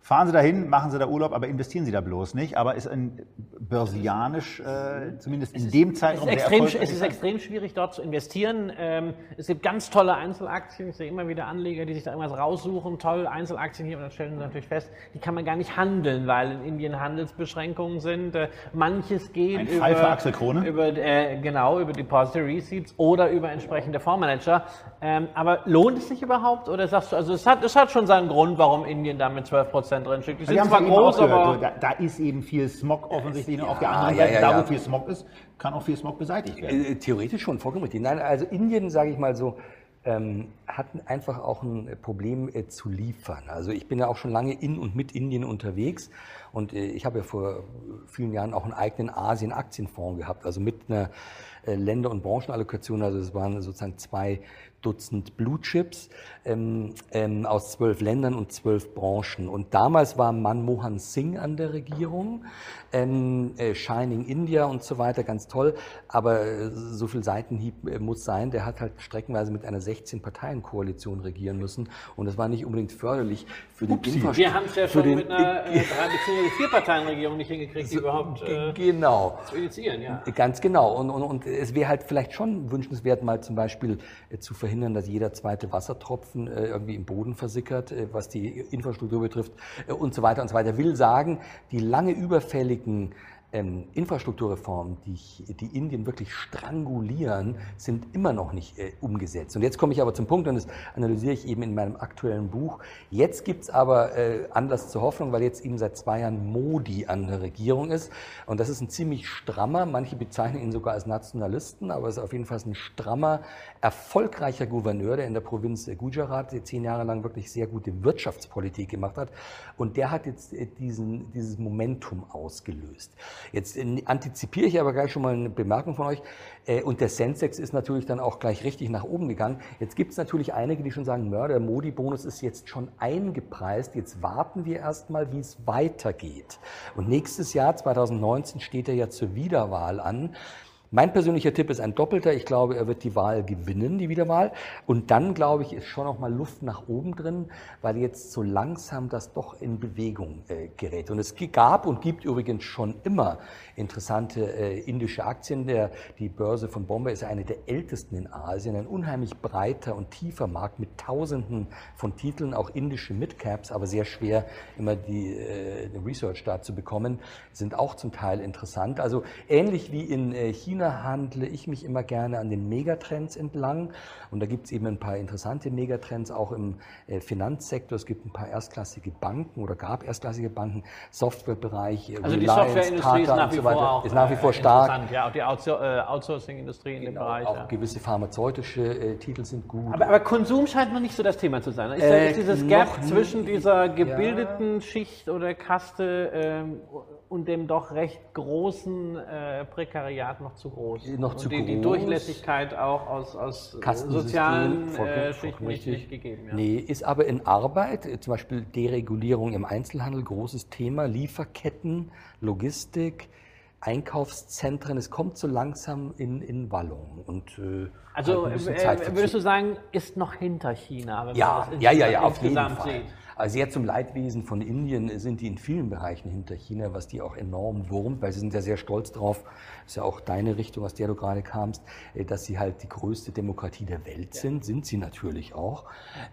Fahren Sie dahin, machen Sie da Urlaub, aber investieren Sie da bloß nicht. Aber ist ein börsianisch, äh, zumindest in dem Es Zeitraum, ist, sehr extrem, es ist extrem schwierig, dort zu investieren. Ähm, es gibt ganz tolle Einzelaktien. Ich sehe immer wieder Anleger, die sich da irgendwas raussuchen. Toll, Einzelaktien hier. Und dann stellen sie natürlich fest, die kann man gar nicht handeln, weil in Indien Handelsbeschränkungen sind. Äh, manches geht Ein über, Axel Krone. über äh, genau über Depository Receipts oder über entsprechende Fondsmanager. Ähm, aber lohnt es sich überhaupt? Oder sagst du, also es hat, es hat schon seinen Grund, warum Indien da mit 12 Prozent drin steht. Die sind Wir haben zwar groß, aber da, da ist eben viel Smog offensichtlich. Und auf der Ja, anderen ja, Seite, ja, da ja. wo viel Smog ist, kann auch viel Smog beseitigt werden. Äh, Theoretisch schon, vollkommen richtig. Nein, also Indien, sage ich mal so, ähm, hat einfach auch ein Problem äh, zu liefern. Also ich bin ja auch schon lange in und mit Indien unterwegs und äh, ich habe ja vor vielen Jahren auch einen eigenen Asien-Aktienfonds gehabt, also mit einer Länder- und Branchenallokation. Also es waren sozusagen zwei Dutzend Blue Chips ähm, ähm, aus zwölf Ländern und zwölf Branchen. Und damals war Manmohan Singh an der Regierung, ähm, äh, Shining India und so weiter, ganz toll. Aber äh, so viel Seitenhieb äh, muss sein. Der hat halt streckenweise mit einer 16-Parteien-Koalition regieren müssen. Und das war nicht unbedingt förderlich für den Infrastruktur. wir haben es ja schon den- mit einer äh, drei bzw. vier Parteien-Regierung nicht hingekriegt, die überhaupt äh, Genau. zu initiieren. Ja. Ganz genau. Und, und, und es wäre halt vielleicht schon wünschenswert, mal zum Beispiel äh, zu verhindern, dass jeder zweite Wassertropfen äh, irgendwie im Boden versickert, äh, was die Infrastruktur betrifft und so weiter und so weiter. Will sagen, die lange überfälligen ähm, Infrastrukturreformen, die, ich- die Indien wirklich strangulieren, sind immer noch nicht äh, umgesetzt. Und jetzt komme ich aber zum Punkt, und das analysiere ich eben in meinem aktuellen Buch. Jetzt gibt es aber äh, Anlass zur Hoffnung, weil jetzt eben seit zwei Jahren Modi an der Regierung ist. Und das ist ein ziemlich strammer, manche bezeichnen ihn sogar als Nationalisten, aber es ist auf jeden Fall ein strammer, erfolgreicher Gouverneur, der in der Provinz Gujarat zehn Jahre lang wirklich sehr gute Wirtschaftspolitik gemacht hat. Und der hat jetzt äh, diesen, dieses Momentum ausgelöst. Jetzt äh, antizipiere ich aber gleich schon mal eine Bemerkung von euch. Äh, Und der Sensex ist natürlich dann auch gleich richtig nach oben gegangen. Jetzt gibt es natürlich einige, die schon sagen, Mörder, der Modi-Bonus ist jetzt schon eingepreist. Jetzt warten wir erstmal, wie es weitergeht. Und nächstes Jahr, 2019, steht er ja zur Wiederwahl an. Mein persönlicher Tipp ist ein doppelter. Ich glaube, er wird die Wahl gewinnen, die Wiederwahl. Und dann, glaube ich, ist schon noch mal Luft nach oben drin, weil jetzt so langsam das doch in Bewegung äh, gerät. Und es gab und gibt übrigens schon immer interessante äh, indische Aktien. Der, die Börse von Bombay ist eine der ältesten in Asien, ein unheimlich breiter und tiefer Markt mit Tausenden von Titeln, auch indische Midcaps, aber sehr schwer immer die äh, Research da zu bekommen, sind auch zum Teil interessant. Also ähnlich wie in äh, China handle ich mich immer gerne an den Megatrends entlang. Und da gibt es eben ein paar interessante Megatrends auch im äh, Finanzsektor. Es gibt ein paar erstklassige Banken oder gab erstklassige Banken, Softwarebereich, äh, Also die Reliance, Softwareindustrie ist nach und wie so vor weiter, auch ist nach wie äh, vor stark. Ja, auch die Outso Outsourcing-Industrie in dem Bereich. Auch ja. gewisse pharmazeutische äh, Titel sind gut. Aber, aber Konsum scheint noch nicht so das Thema zu sein. Ist, Äh, ist dieses Gap nie- zwischen dieser gebildeten Schicht oder Kaste ähm, und dem doch recht großen äh, Prekariat noch zu groß? Noch und zu die, Die groß. Durchlässigkeit auch aus, aus Kastensystem, sozialen äh, Schichten nicht, nicht gegeben. Ja. Nee, ist aber in Arbeit, äh, zum Beispiel Deregulierung im Einzelhandel, großes Thema, Lieferketten, Logistik, Einkaufszentren. Es kommt so langsam in, in Wallung. Und, äh, also äh, würdest du sagen, ist noch hinter China? ja, ja, ja, ja, auf jeden Fall. Sieht. Also sehr zum Leidwesen von Indien sind die in vielen Bereichen hinter China, was die auch enorm wurmt, weil sie sind ja sehr stolz drauf, das ist ja auch deine Richtung, aus der du gerade kamst, äh, dass sie halt die größte Demokratie der Welt sind, sind sie natürlich auch.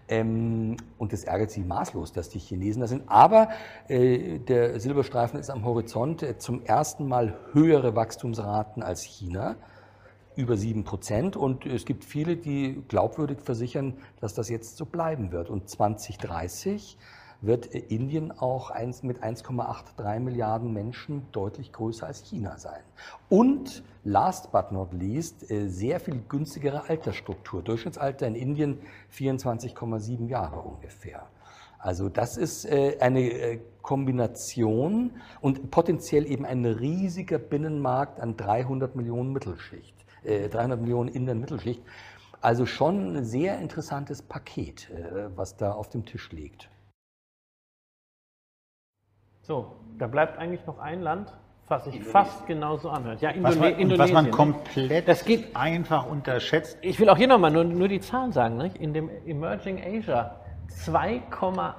Ähm, und das ärgert sie maßlos, dass die Chinesen da sind. Aber äh, der Silberstreifen ist am Horizont. Äh, zum ersten Mal höhere Wachstumsraten als China über sieben Prozent. Und es gibt viele, die glaubwürdig versichern, dass das jetzt so bleiben wird. Und 2030 wird Indien auch mit 1,83 Milliarden Menschen deutlich größer als China sein. Und last but not least, äh, sehr viel günstigere Altersstruktur. Durchschnittsalter in Indien 24,7 Jahre ungefähr. Also das ist äh, eine äh, Kombination und potenziell eben ein riesiger Binnenmarkt an 300 Millionen Mittelschicht. 300 äh, Millionen in der Mittelschicht. Also schon ein sehr interessantes Paket, äh, was da auf dem Tisch liegt. So, da bleibt eigentlich noch ein Land, was sich fast genauso anhört. Ja, Indone was man, Indonesien. Was man komplett das geht, einfach unterschätzt. Ich will auch hier nochmal nur, nur die Zahlen sagen. Nicht? In dem Emerging Asia 2,8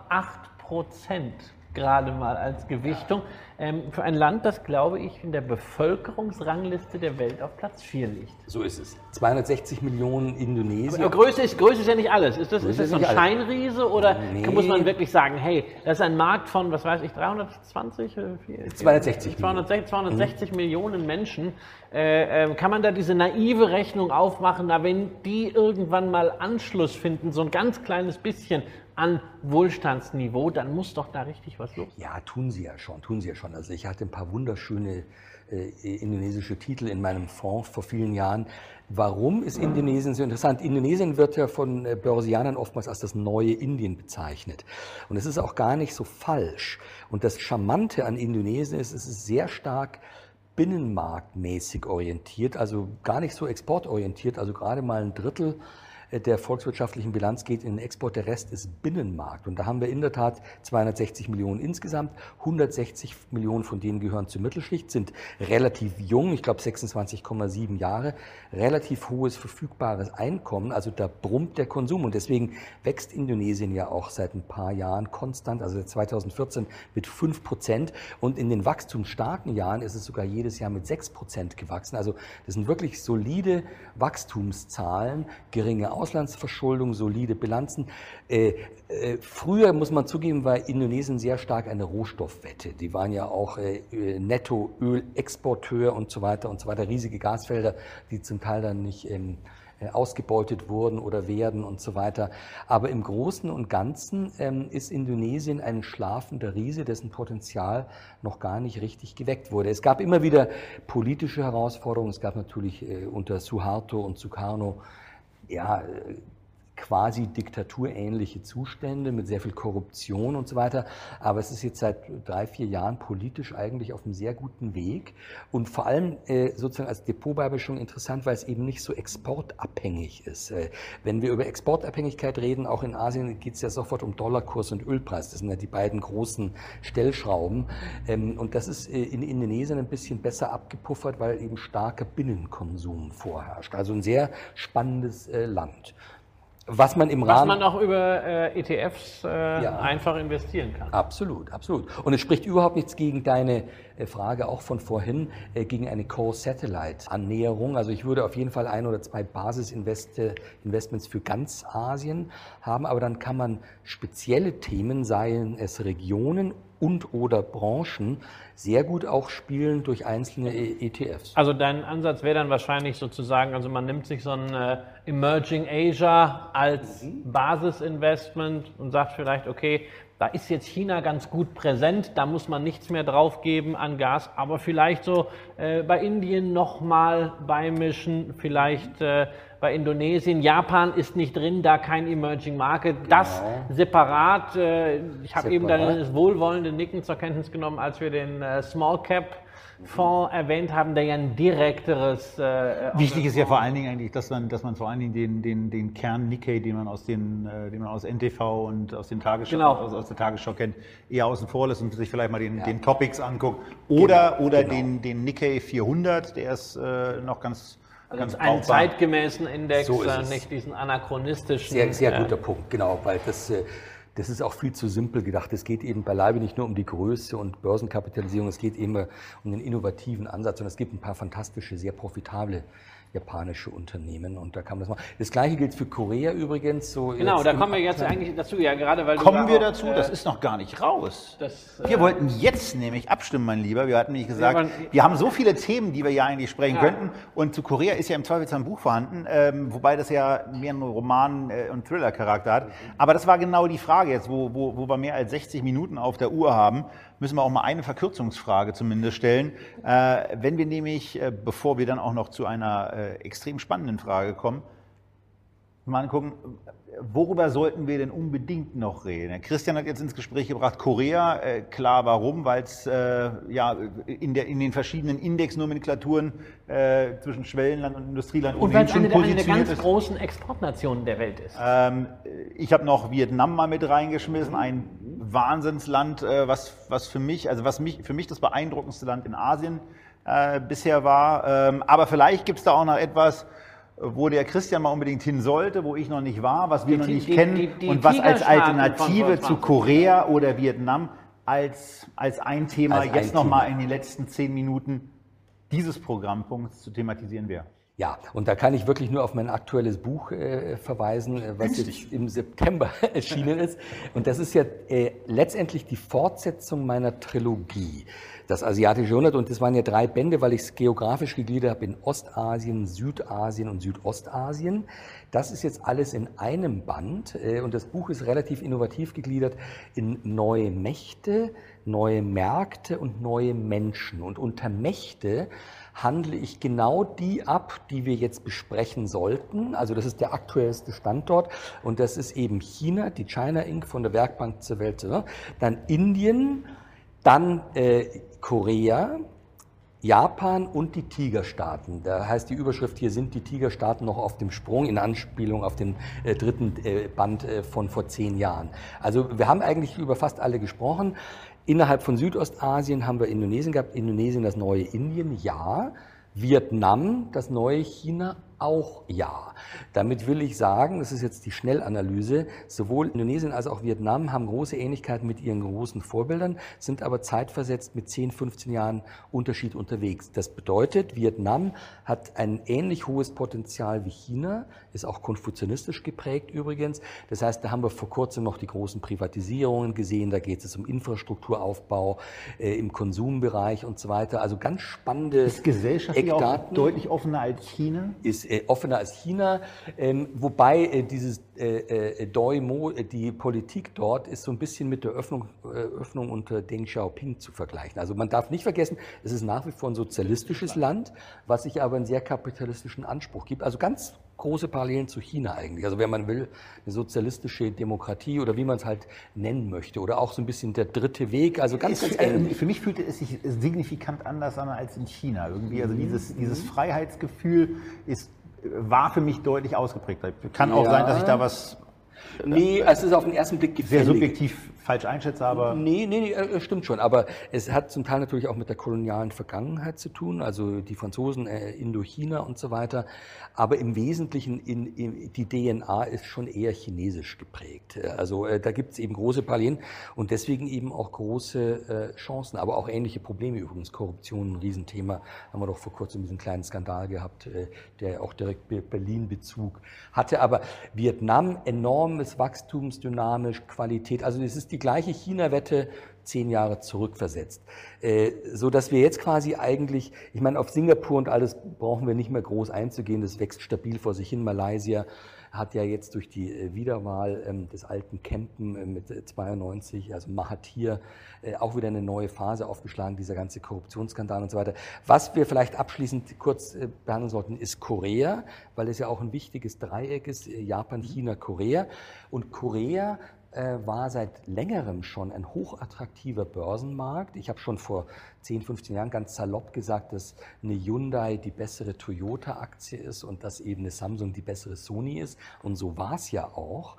Prozent gerade mal als Gewichtung. Ähm, für ein Land, das, glaube ich, in der Bevölkerungsrangliste der Welt auf Platz 4 liegt. So ist es. 260 Millionen Indonesier. Aber Größe ist, Größe ist ja nicht alles. Ist das, ist das so ein Scheinriese oder nee. muss man wirklich sagen, hey, das ist ein Markt von, was weiß ich, 320? 260 260, 260 mhm. Millionen Menschen. Äh, äh, kann man da diese naive Rechnung aufmachen, na, wenn die irgendwann mal Anschluss finden, so ein ganz kleines bisschen, an Wohlstandsniveau, dann muss doch da richtig was los. Ja, tun sie ja schon, tun sie ja schon. Also ich hatte ein paar wunderschöne äh, indonesische Titel in meinem Fonds vor vielen Jahren. Warum ist Indonesien so interessant? Indonesien wird ja von äh, Börsianern oftmals als das neue Indien bezeichnet. Und es ist auch gar nicht so falsch. Und das Charmante an Indonesien ist, es ist sehr stark binnenmarktmäßig orientiert, also gar nicht so exportorientiert, also gerade mal ein Drittel der volkswirtschaftlichen Bilanz geht in den Export, der Rest ist Binnenmarkt. Und da haben wir in der Tat 260 Millionen insgesamt, 160 Millionen von denen gehören zur Mittelschicht, sind relativ jung, ich glaube 26,7 Jahre, relativ hohes verfügbares Einkommen, also da brummt der Konsum und deswegen wächst Indonesien ja auch seit ein paar Jahren konstant, also seit 2014 mit 5 Prozent und in den wachstumsstarken Jahren ist es sogar jedes Jahr mit 6 Prozent gewachsen. Also das sind wirklich solide Wachstumszahlen, geringe Auslandsverschuldung, solide Bilanzen. Äh, äh, früher, muss man zugeben, war Indonesien sehr stark eine Rohstoffwette. Die waren ja auch äh, Nettoölexporteur und so weiter und so weiter. Riesige Gasfelder, die zum Teil dann nicht ähm, äh, ausgebeutet wurden oder werden und so weiter. Aber im Großen und Ganzen ähm, ist Indonesien ein schlafender Riese, dessen Potenzial noch gar nicht richtig geweckt wurde. Es gab immer wieder politische Herausforderungen. Es gab natürlich äh, unter Suharto und Sukarno ja, quasi diktaturähnliche Zustände mit sehr viel Korruption und so weiter. Aber es ist jetzt seit drei, vier Jahren politisch eigentlich auf einem sehr guten Weg und vor allem äh, sozusagen als Depotbeimischung interessant, weil es eben nicht so exportabhängig ist. Äh, wenn wir über Exportabhängigkeit reden, auch in Asien geht es ja sofort um Dollarkurs und Ölpreis. Das sind ja die beiden großen Stellschrauben. Ähm, und das ist äh, in Indonesien ein bisschen besser abgepuffert, weil eben starker Binnenkonsum vorherrscht. Also ein sehr spannendes äh, Land was man im Rahmen. Was man auch über äh, ETFs äh, ja. einfach investieren kann. Absolut, absolut. Und es spricht überhaupt nichts gegen deine äh, Frage auch von vorhin, äh, gegen eine Core-Satellite-Annäherung. Also ich würde auf jeden Fall ein oder zwei Basis-Investments für ganz Asien haben, aber dann kann man spezielle Themen, seien es Regionen und oder Branchen sehr gut auch spielen durch einzelne ETFs. Also dein Ansatz wäre dann wahrscheinlich sozusagen, also man nimmt sich so ein äh, Emerging Asia als mhm. Basisinvestment und sagt vielleicht, okay, da ist jetzt China ganz gut präsent, da muss man nichts mehr draufgeben an Gas, aber vielleicht so äh, bei Indien nochmal beimischen, vielleicht äh, bei Indonesien. Japan ist nicht drin, da kein Emerging Market. Genau. Das separat. Äh, ich habe eben das wohlwollende Nicken zur Kenntnis genommen, als wir den äh, Small Cap Fonds erwähnt haben, der ja ein direkteres. Äh, Wichtig ist ja vor allen Dingen eigentlich, dass man, dass man vor allen Dingen den, den, den Kern Nikkei, den man aus den, äh, den man aus NTV und aus den Tagesschau, genau. aus, aus, der Tagesschau kennt, eher außen vor lässt und sich vielleicht mal den, ja. den Topics anguckt. Oder, genau, oder genau. Den, den Nikkei 400, der ist äh, noch ganz also Ganz einen zeitgemäßen Index, so nicht diesen anachronistischen. Sehr, sehr guter Punkt, genau, weil das äh, das ist auch viel zu simpel gedacht. Es geht eben beileibe nicht nur um die Größe und Börsenkapitalisierung, es geht eben um den innovativen Ansatz und es gibt ein paar fantastische, sehr profitable japanische Unternehmen und da kann man das machen. Das gleiche gilt für Korea übrigens. So genau, da kommen wir jetzt eigentlich dazu, ja gerade weil kommen wir dazu. Äh, das ist noch gar nicht raus. Das, wir äh, wollten jetzt nämlich abstimmen, mein Lieber. Wir hatten nämlich gesagt, ja, wir haben so viele Themen, die wir ja eigentlich sprechen ja. könnten und zu Korea ist ja im Zweifelsfall ein Buch vorhanden, ähm, wobei das ja mehr einen Roman äh, und Thriller-Charakter hat. Aber das war genau die Frage jetzt, wo, wo, wo wir mehr als 60 Minuten auf der Uhr haben müssen wir auch mal eine Verkürzungsfrage zumindest stellen. Äh, wenn wir nämlich, äh, bevor wir dann auch noch zu einer äh, extrem spannenden Frage kommen, mal angucken, worüber sollten wir denn unbedingt noch reden? Christian hat jetzt ins Gespräch gebracht, Korea, äh, klar warum, weil es äh, ja, in, der, in den verschiedenen Indexnomenklaturen äh, zwischen Schwellenland und Industrieland und weil es eine, eine der ganz ist. großen Exportnationen der Welt ist. Ähm, ich habe noch Vietnam mal mit reingeschmissen, ein Wahnsinnsland, äh, was, was für mich, also was mich, für mich das beeindruckendste Land in Asien äh, bisher war. Ähm, aber vielleicht gibt es da auch noch etwas, wo der Christian mal unbedingt hin sollte, wo ich noch nicht war, was wir die, noch nicht die, kennen die, und was als Alternative zu Korea oder Vietnam als, als ein Thema als jetzt nochmal in den letzten zehn Minuten dieses Programmpunkts zu thematisieren wäre. Ja, und da kann ich wirklich nur auf mein aktuelles Buch äh, verweisen, äh, was jetzt im September erschienen ist. Und das ist ja äh, letztendlich die Fortsetzung meiner Trilogie das asiatische Jahrhundert. Und das waren ja drei Bände, weil ich es geografisch gegliedert habe in Ostasien, Südasien und Südostasien. Das ist jetzt alles in einem Band. Äh, und das Buch ist relativ innovativ gegliedert in neue Mächte, neue Märkte und neue Menschen. Und unter Mächte handle ich genau die ab, die wir jetzt besprechen sollten. Also das ist der aktuellste Standort und das ist eben China, die China Inc. von der Werkbank zur Welt. Dann Indien, dann äh, Korea, Japan und die Tigerstaaten. Da heißt die Überschrift hier sind die Tigerstaaten noch auf dem Sprung in Anspielung auf den äh, dritten äh, Band äh, von vor zehn Jahren. Also wir haben eigentlich über fast alle gesprochen. Innerhalb von Südostasien haben wir Indonesien gehabt, Indonesien das neue Indien, ja. Vietnam, das neue China, auch ja. Damit will ich sagen, das ist jetzt die Schnellanalyse, sowohl Indonesien als auch Vietnam haben große Ähnlichkeiten mit ihren großen Vorbildern, sind aber zeitversetzt mit 10, 15 Jahren Unterschied unterwegs. Das bedeutet, Vietnam hat ein ähnlich hohes Potenzial wie China, ist auch konfuzianistisch geprägt übrigens. Das heißt, da haben wir vor kurzem noch die großen Privatisierungen gesehen, da geht es um Infrastrukturaufbau äh, im Konsumbereich und so weiter. Also ganz spannende Ist gesellschaftlich Eckdaten. auch deutlich offener als China? Ist äh, offener als China, ähm, wobei äh, dieses äh, äh, Doi Mo, äh, die Politik dort ist so ein bisschen mit der Öffnung, Öffnung unter Deng Xiaoping zu vergleichen. Also man darf nicht vergessen, es ist nach wie vor ein sozialistisches Land, was sich aber einen sehr kapitalistischen Anspruch gibt. Also ganz große Parallelen zu China eigentlich. Also wenn man will, eine sozialistische Demokratie oder wie man es halt nennen möchte. Oder auch so ein bisschen der dritte Weg. Also ganz, ganz ähnlich. Für mich fühlte es sich signifikant anders an als in China irgendwie. Also dieses, dieses Freiheitsgefühl ist war für mich deutlich ausgeprägt. Kann auch ja. sein, dass ich da was Nee, es ist auf den ersten Blick gefällig. Sehr subjektiv falsch einschätze, aber. Nee, nee, nee, äh, stimmt schon. Aber es hat zum Teil natürlich auch mit der kolonialen Vergangenheit zu tun, also die Franzosen, äh, Indochina und so weiter. Aber im Wesentlichen in, in, die DNA ist schon eher chinesisch geprägt. Also äh, da gibt es eben große Parallelen und deswegen eben auch große äh, Chancen, aber auch ähnliche Probleme übrigens. Korruption, ein Riesenthema. Haben wir doch vor kurzem diesen kleinen Skandal gehabt, äh, der auch direkt Berlin-Bezug hatte. Aber Vietnam enormes Wachstumsdynamisch, Qualität. Also es ist die gleiche China-Wette zehn Jahre zurückversetzt. Äh, so dass wir jetzt quasi eigentlich, ich meine, auf Singapur und alles brauchen wir nicht mehr groß einzugehen, das wächst stabil vor sich hin. Malaysia hat ja jetzt durch die äh, Wiederwahl ähm, des alten Kempen äh, mit 92, also Mahathir, auch wieder eine neue Phase aufgeschlagen, dieser ganze Korruptionsskandal und so weiter. Was wir vielleicht abschließend kurz behandeln sollten, ist Korea, weil es ja auch ein wichtiges Dreieck ist, Japan, China, Korea. Und Korea äh, war seit längerem schon ein hochattraktiver Börsenmarkt. Ich habe schon vor 10, 15 Jahren ganz salopp gesagt, dass eine Hyundai die bessere Toyota-Aktie ist und dass eben eine Samsung die bessere Sony ist. Und so war es ja auch.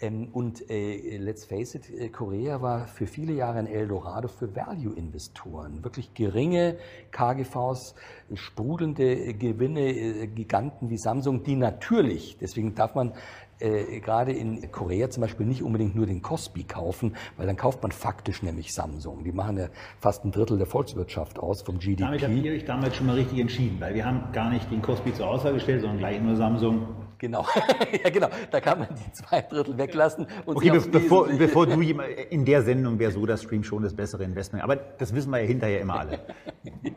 Ähm, und äh, let's face it, äh, Korea war für viele Jahre ein Eldorado für Value-Investoren. Wirklich geringe KGVs, sprudelnde Gewinne, Giganten wie Samsung, die natürlich, deswegen darf man äh, gerade in Korea zum Beispiel nicht unbedingt nur den Kospi kaufen, weil dann kauft man faktisch nämlich Samsung. Die machen ja fast ein Drittel der Volkswirtschaft aus vom GDP. Damit habt ihr euch damals schon mal richtig entschieden, weil wir haben gar nicht den Kospi zur Auswahl gestellt, sondern gleich nur Samsung. Genau, ja genau, da kann man die zwei Drittel weglassen. Und okay, be bevor, bevor du in der Sendung wäre so das Stream schon das bessere Investment. Aber das wissen wir ja hinterher immer alle. ja,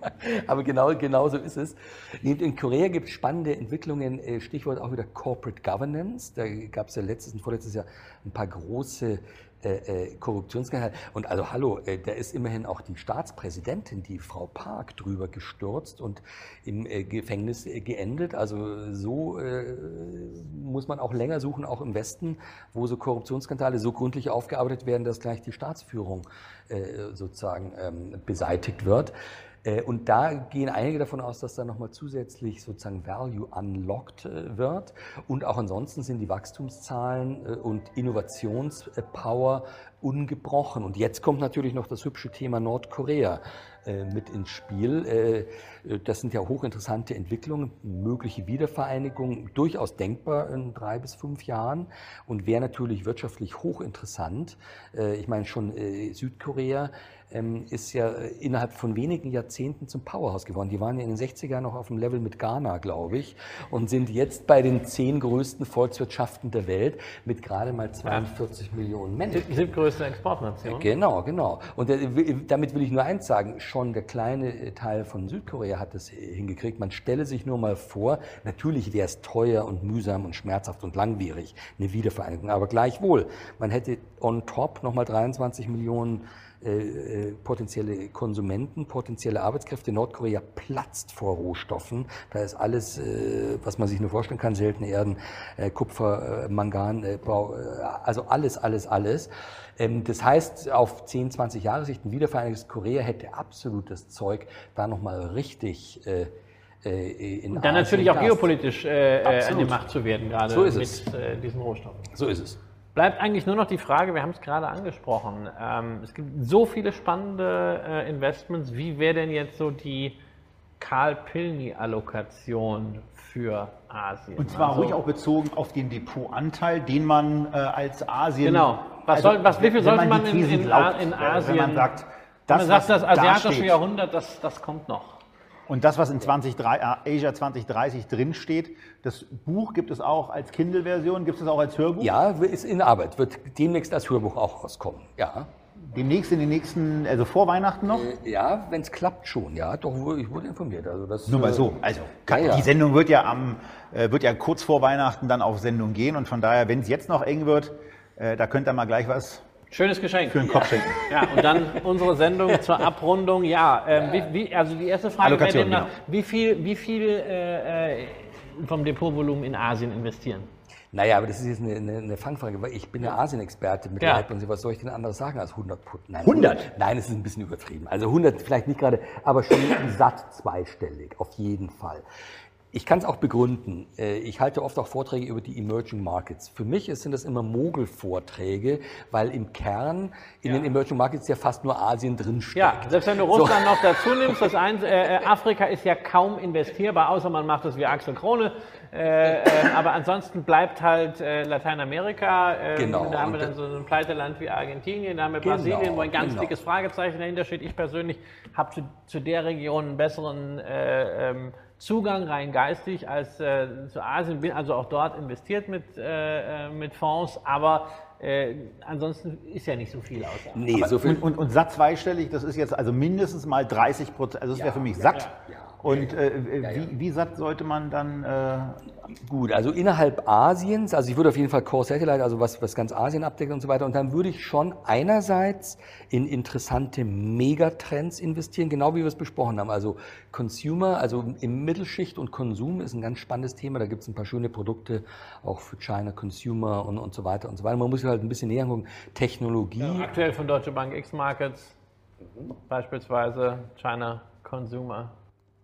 aber genau, genau so ist es. In Korea gibt es spannende Entwicklungen, äh, Stichwort auch wieder Corporate Governance. Da gab es ja letztes und vorletztes Jahr ein paar große äh, äh, Korruptionsskandal. Und also hallo, äh, da ist immerhin auch die Staatspräsidentin, die Frau Park, drüber gestürzt und im äh, Gefängnis äh, geendet. Also so äh, muss man auch länger suchen, auch im Westen, wo so Korruptionsskandale so gründlich aufgearbeitet werden, dass gleich die Staatsführung sozusagen ähm, beseitigt wird. Äh, und da gehen einige davon aus, dass da nochmal zusätzlich sozusagen Value unlocked äh, wird. Und auch ansonsten sind die Wachstumszahlen äh, und Innovationspower ungebrochen. Und jetzt kommt natürlich noch das hübsche Thema Nordkorea mit ins Spiel. Das sind ja hochinteressante Entwicklungen, mögliche Wiedervereinigung, durchaus denkbar in drei bis fünf Jahren und wäre natürlich wirtschaftlich hochinteressant. Ich meine schon Südkorea ist ja äh, innerhalb von wenigen Jahrzehnten zum Powerhouse geworden. Die waren ja in den 60ern noch auf dem Level mit Ghana, glaube ich, und sind jetzt bei den zehn größten Volkswirtschaften der Welt mit gerade mal 42 ja. Millionen Menschen. Die siebtgrößte Exportnation. Genau, genau. Und damit will ich nur eins sagen, schon der kleine äh, Teil von Südkorea hat es hingekriegt. Man stelle sich nur mal vor, natürlich wäre es teuer und mühsam und schmerzhaft und langwierig, eine Wiedervereinigung, aber gleichwohl, man hätte on top nochmal 23 Millionen äh, äh, potenzielle Konsumenten, potenzielle Arbeitskräfte. Nordkorea platzt vor Rohstoffen. Da ist alles, äh, was man sich nur vorstellen kann, seltene Erden, äh, Kupfer, äh, Mangan, Bau, also alles, alles, alles. Ähm, das heißt, auf 10, 20 Jahre Sicht ein wiedervereinigtes Korea hätte absolut das Zeug, da nochmal richtig in Und dann Asien natürlich auch Gas. geopolitisch äh, an die Macht zu werden, gerade so mit äh, diesen Rohstoffen. So ist es. Bleibt eigentlich nur noch die Frage, wir haben es gerade angesprochen, ähm, es gibt so viele spannende äh, Investments, wie wäre denn jetzt so die Karl Pilny-Allokation für Asien? Und zwar also, ruhig auch bezogen auf den Depotanteil, den man äh, als Asien... Genau, was, also, soll, was wie viel sollte man in, in, glaubt, in, Asien... Wenn man sagt, das, man sagt, das asiatische da Jahrhundert, das, das kommt noch. Und das, was in 20, äh, Asia 2030 drinsteht, das Buch gibt es auch als Kindle-Version, gibt es auch als Hörbuch? Ja, ist in Arbeit, wird demnächst als Hörbuch auch rauskommen, ja. Demnächst in den nächsten, also vor Weihnachten noch? Äh, ja, wenn es klappt schon, ja. Doch, ich wurde informiert. Also das, Nur mal so. Äh, also kann, ja, ja. die Sendung wird ja am, äh, wird ja kurz vor Weihnachten dann auf Sendung gehen und von daher, wenn es jetzt noch eng wird, äh, da könnt ihr mal gleich was Schönes Geschenk. Für den Kopf schenken. Ja, und dann unsere Sendung zur Abrundung. Ja, ähm, wie, wie, also die erste Frage wäre demnach, genau. wie viel, wie viel äh, äh, vom Depotvolumen in Asien investieren? Naja, aber das ist jetzt eine, eine, eine Fangfrage, weil ich bin ja Asien-Experte mit ja. und was soll ich denn anderes sagen als 100 Put? Nein, 100? Nein, es ist ein bisschen übertrieben. Also 100 vielleicht nicht gerade, aber schon satt zweistellig, auf jeden Fall. Ich kann es auch begründen. Äh, ich halte oft auch Vorträge über die Emerging Markets. Für mich sind das immer Mogel-Vorträge, weil im Kern in ja. den Emerging Markets ja fast nur Asien drinsteckt. Ja, selbst wenn du Russland so. noch dazu nimmst, das eins, äh, äh, Afrika ist ja kaum investierbar, außer man macht es wie Axel Krone. Äh, äh, aber ansonsten bleibt halt äh, Lateinamerika. genau. Da haben wir dann so ein Pleiteland wie Argentinien, da haben wir genau. Brasilien, wo ein ganz genau. dickes Fragezeichen dahinter steht. Ich persönlich habe zu, zu, der Region einen besseren ähm, Zugang rein geistig als äh, zu Asien, bin also auch dort investiert mit, äh, äh, mit Fonds, aber äh, ansonsten ist ja nicht so viel aus. Nee, so viel. Und, und, und satt zweistellig, das ist jetzt also mindestens mal 30 Prozent, also das ja, wäre für mich satt. Ja, ja. Und äh, wie, wie, satt sollte man dann äh, Gut, also innerhalb Asiens, also ich würde auf jeden Fall Core Satellite, also was, was ganz Asien abdeckt und so weiter. Und dann würde ich schon einerseits in interessante Megatrends investieren, genau wie wir es besprochen haben. Also Consumer, also im Mittelschicht und Konsum ist ein ganz spannendes Thema. Da gibt es ein paar schöne Produkte auch für China Consumer und, und so weiter und so weiter. Man muss halt ein bisschen näher gucken. Technologie. Ja, aktuell von Deutsche Bank X-Markets, mhm. beispielsweise China Consumer.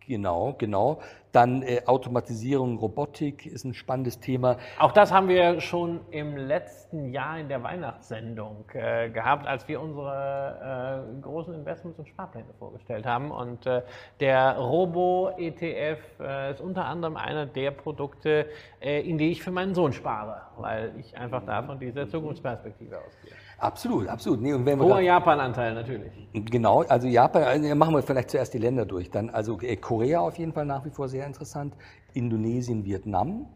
Genau, genau. Dann äh, Automatisierung, Robotik ist ein spannendes Thema. Auch das haben wir schon im letzten Jahr in der Weihnachtssendung äh, gehabt, als wir unsere äh, großen Investments und Sparpläne vorgestellt haben. Und äh, der Robo-ETF äh, ist unter anderem einer der Produkte, äh, in die ich für meinen Sohn spare, weil ich einfach davon diese Zukunftsperspektive ausgehe. Absolut, absolut. Nee, und wenn Hoher Japan-Anteil natürlich. Genau, also Japan, also machen wir vielleicht zuerst die Länder durch. Dann also äh, Korea auf jeden Fall nach wie vor sehr interessant, Indonesien, Vietnam,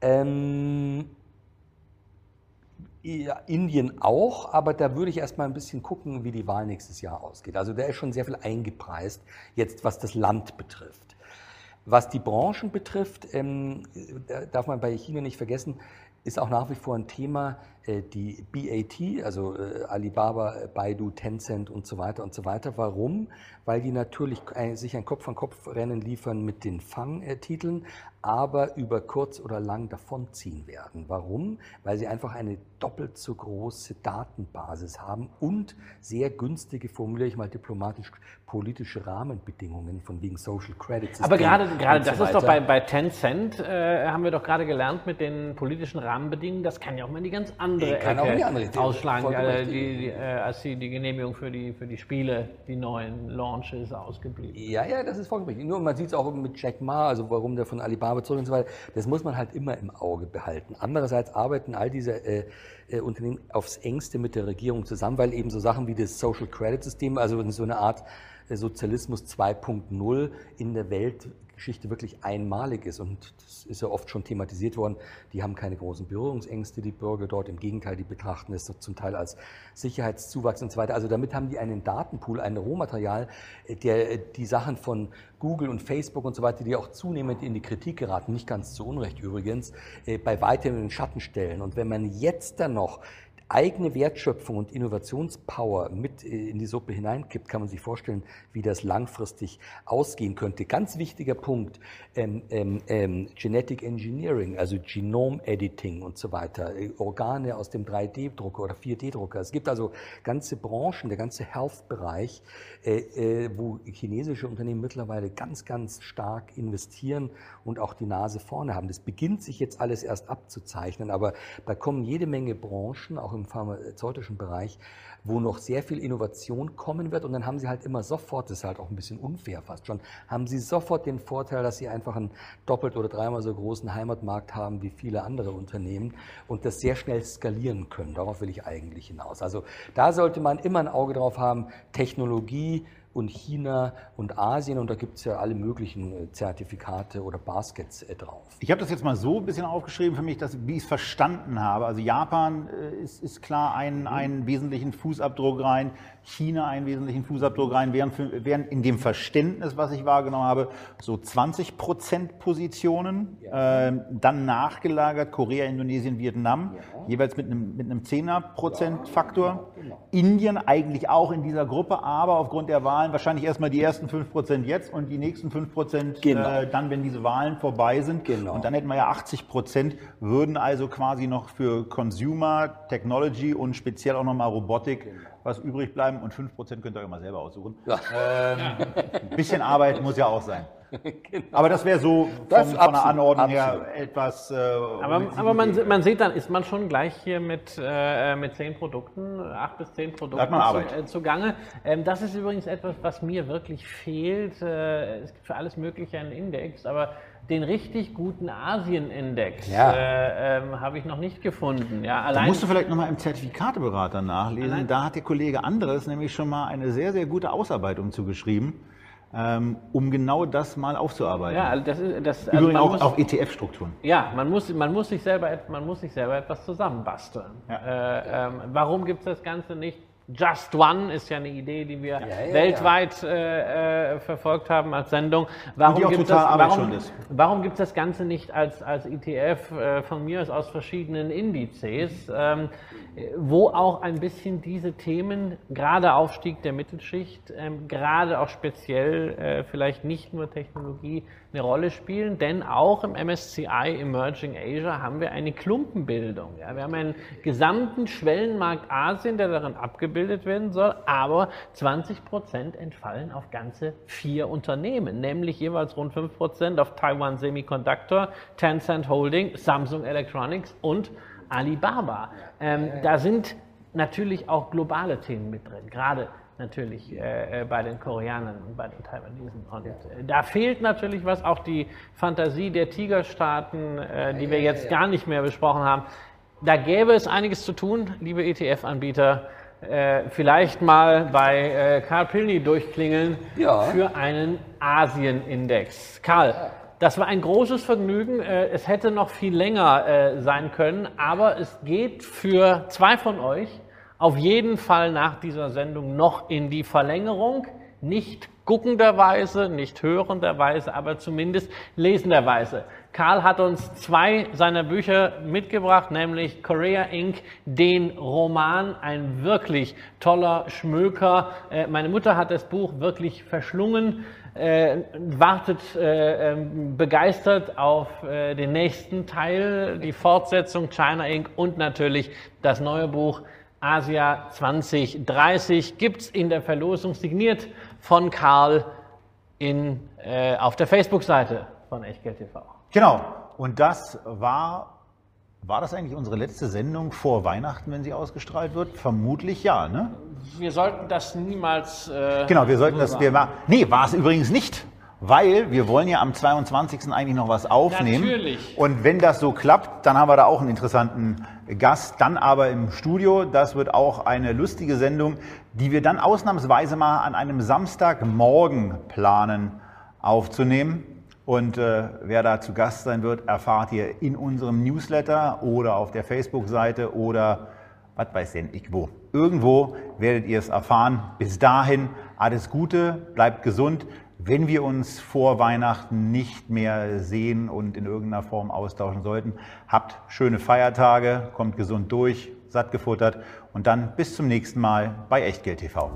ähm, ja, Indien auch, aber da würde ich erstmal ein bisschen gucken, wie die Wahl nächstes Jahr ausgeht. Also da ist schon sehr viel eingepreist, jetzt was das Land betrifft. Was die Branchen betrifft, ähm, darf man bei China nicht vergessen, ist auch nach wie vor ein Thema, die BAT, also äh, Alibaba, Baidu, Tencent und so weiter und so weiter. Warum? Weil die natürlich sich ein Kopf-an-Kopf-Rennen liefern mit den Fang-Titeln, aber über kurz oder lang davonziehen werden. Warum? Weil sie einfach eine doppelt so große Datenbasis haben und sehr günstige, formuliere ich mal diplomatisch, politische Rahmenbedingungen von wegen Social Credit. System Aber gerade, gerade das so ist doch bei, bei Tencent, äh, haben wir doch gerade gelernt mit den politischen Rahmenbedingungen, das kann ja auch mal die ganz andere kann Ecke auch in die andere ausschlagen, äh, die, die, äh, als die, die Genehmigung für die, für die Spiele, die neuen Launches ausgeblieben. Ja, ja, das ist vollkommen richtig. Nur man sieht es auch mit Jack Ma, also warum der von Alibaba zurück und so weiter, das muss man halt immer im Auge behalten. Andererseits arbeiten all diese äh, äh, Unternehmen aufs engste mit der Regierung zusammen, weil eben so Sachen wie das Social Credit System, also so eine Art Sozialismus 2.0 in der Weltgeschichte wirklich einmalig ist. Und das ist ja oft schon thematisiert worden. Die haben keine großen Berührungsängste, die Bürger dort. Im Gegenteil, die betrachten es zum Teil als Sicherheitszuwachs und so weiter. Also damit haben die einen Datenpool, ein Rohmaterial, der die Sachen von Google und Facebook und so weiter, die auch zunehmend in die Kritik geraten, nicht ganz zu Unrecht übrigens, äh, bei weitem in den Schatten stellen. Und wenn man jetzt dann noch eigene Wertschöpfung und Innovationspower mit äh, in die Suppe hineinkippt, kann man sich vorstellen, wie das langfristig ausgehen könnte. Ganz wichtiger Punkt, ähm, ähm, ähm, Genetic Engineering, also Genome Editing und so weiter, äh, Organe aus dem 3D-Drucker oder 4D-Drucker. Es gibt also ganze Branchen, der ganze Health-Bereich, äh, äh, wo chinesische Unternehmen mittlerweile ganz, ganz stark investieren und auch die Nase vorne haben. Das beginnt sich jetzt alles erst abzuzeichnen, aber da kommen jede Menge Branchen, auch im pharmazeutischen Bereich, wo noch sehr viel Innovation kommen wird und dann haben sie halt immer sofort, das ist halt auch ein bisschen unfair fast schon, haben sie sofort den Vorteil, dass sie einfach einen doppelt oder dreimal so großen Heimatmarkt haben wie viele andere Unternehmen und das sehr schnell skalieren können. Darauf will ich eigentlich hinaus. Also da sollte man immer ein Auge drauf haben, Technologie, und China und Asien und da gibt es ja alle möglichen äh, Zertifikate oder Baskets äh, drauf. Ich habe das jetzt mal so ein bisschen aufgeschrieben für mich, dass, wie ich es verstanden habe. Also Japan äh, ist, ist klar einen, mhm. einen wesentlichen Fußabdruck rein, China einen wesentlichen Fußabdruck rein, während, für, während in dem Verständnis, was ich wahrgenommen habe, so 20 Prozent Positionen, ja. äh, dann nachgelagert Korea, Indonesien, Vietnam, ja. jeweils mit einem, mit einem 10er Prozent Faktor. Ja, genau. Indien eigentlich auch in dieser Gruppe, aber aufgrund der Wahlen wahrscheinlich erstmal die ersten 5 Prozent jetzt und die nächsten 5 Prozent genau. äh, dann, wenn diese Wahlen vorbei sind. Genau. Und dann hätten wir ja 80 Prozent, würden also quasi noch für Consumer, Technology und speziell auch nochmal Robotik genau was übrig bleiben und 5% könnt ihr euch mal selber aussuchen. Ja. Ähm, ein bisschen Arbeit muss ja auch sein. Genau. Aber das wäre so von, von der Anordnung absolut. her etwas. Äh, aber, aber man, man, sieht dann, ist man schon gleich hier mit, äh, mit zehn Produkten, acht bis zehn Produkten zu, äh, zugange. Ähm, das ist übrigens etwas, was mir wirklich fehlt. Äh, es gibt für alles Mögliche einen Index, aber den richtig guten Asien-Index ja. äh, ähm, habe ich noch nicht gefunden. Ja, allein da musst du vielleicht nochmal im Zertifikateberater nachlesen. Da hat der Kollege anderes nämlich schon mal eine sehr, sehr gute Ausarbeitung zugeschrieben, ähm, um genau das mal aufzuarbeiten. Ja, das ist, das, also Übrigens auch, muss, auch ETF-Strukturen. Ja, man muss, man, muss sich selber, man muss sich selber etwas zusammenbasteln. Ja. Äh, ähm, warum gibt es das Ganze nicht Just One ist ja eine Idee, die wir ja, ja, weltweit äh, äh, verfolgt haben als Sendung. Warum gibt, es, warum, warum gibt es das Ganze nicht als, als ETF äh, von mir aus, aus verschiedenen Indizes, ähm, wo auch ein bisschen diese Themen, gerade Aufstieg der Mittelschicht, ähm, gerade auch speziell äh, vielleicht nicht nur Technologie eine Rolle spielen, denn auch im MSCI Emerging Asia haben wir eine Klumpenbildung. Ja? Wir haben einen gesamten Schwellenmarkt Asien, der darin abgebildet werden soll, aber 20 Prozent entfallen auf ganze vier Unternehmen, nämlich jeweils rund 5 Prozent auf Taiwan Semiconductor, Tencent Holding, Samsung Electronics und Alibaba. Ähm, da sind natürlich auch globale Themen mit drin, gerade natürlich äh, äh, bei den Koreanern und bei den Taiwanesen. Und äh, da fehlt natürlich was, auch die Fantasie der Tigerstaaten, äh, die wir jetzt gar nicht mehr besprochen haben. Da gäbe es einiges zu tun, liebe ETF-Anbieter. Äh, vielleicht mal bei äh, Karl Pilny durchklingeln ja. für einen Asien-Index. Karl, das war ein großes Vergnügen. Es hätte noch viel länger sein können, aber es geht für zwei von euch auf jeden Fall nach dieser Sendung noch in die Verlängerung, nicht guckenderweise, nicht hörenderweise, aber zumindest lesenderweise. Karl hat uns zwei seiner Bücher mitgebracht, nämlich Korea Inc., den Roman, ein wirklich toller Schmöker. Äh, meine Mutter hat das Buch wirklich verschlungen, äh, wartet äh, ähm, begeistert auf den nächsten Teil, die Fortsetzung China Inc. und natürlich das neue Buch Asia 2030 gibt es in der Verlosung signiert von Karl in, äh, auf der Facebook-Seite von Echtgeld TV. Genau. Und das war war das eigentlich unsere letzte Sendung vor Weihnachten, wenn sie ausgestrahlt wird? Vermutlich ja, ne? Wir sollten das niemals. Äh, genau, wir sollten das. Wir, nee, war es übrigens nicht weil wir wollen ja am 22. eigentlich noch was aufnehmen. Natürlich. Und wenn das so klappt, dann haben wir da auch einen interessanten Gast, dann aber im Studio. Das wird auch eine lustige Sendung, die wir dann ausnahmsweise mal an einem Samstagmorgen planen aufzunehmen. Und äh, wer da zu Gast sein wird, erfahrt ihr in unserem Newsletter oder auf der Facebook-Seite oder was weiß denn ich wo. Irgendwo werdet ihr es erfahren. Bis dahin alles Gute, bleibt gesund. Wenn wir uns vor Weihnachten nicht mehr sehen und in irgendeiner Form austauschen sollten, habt schöne Feiertage, kommt gesund durch, satt gefuttert und dann bis zum nächsten Mal bei Echtgeld TV.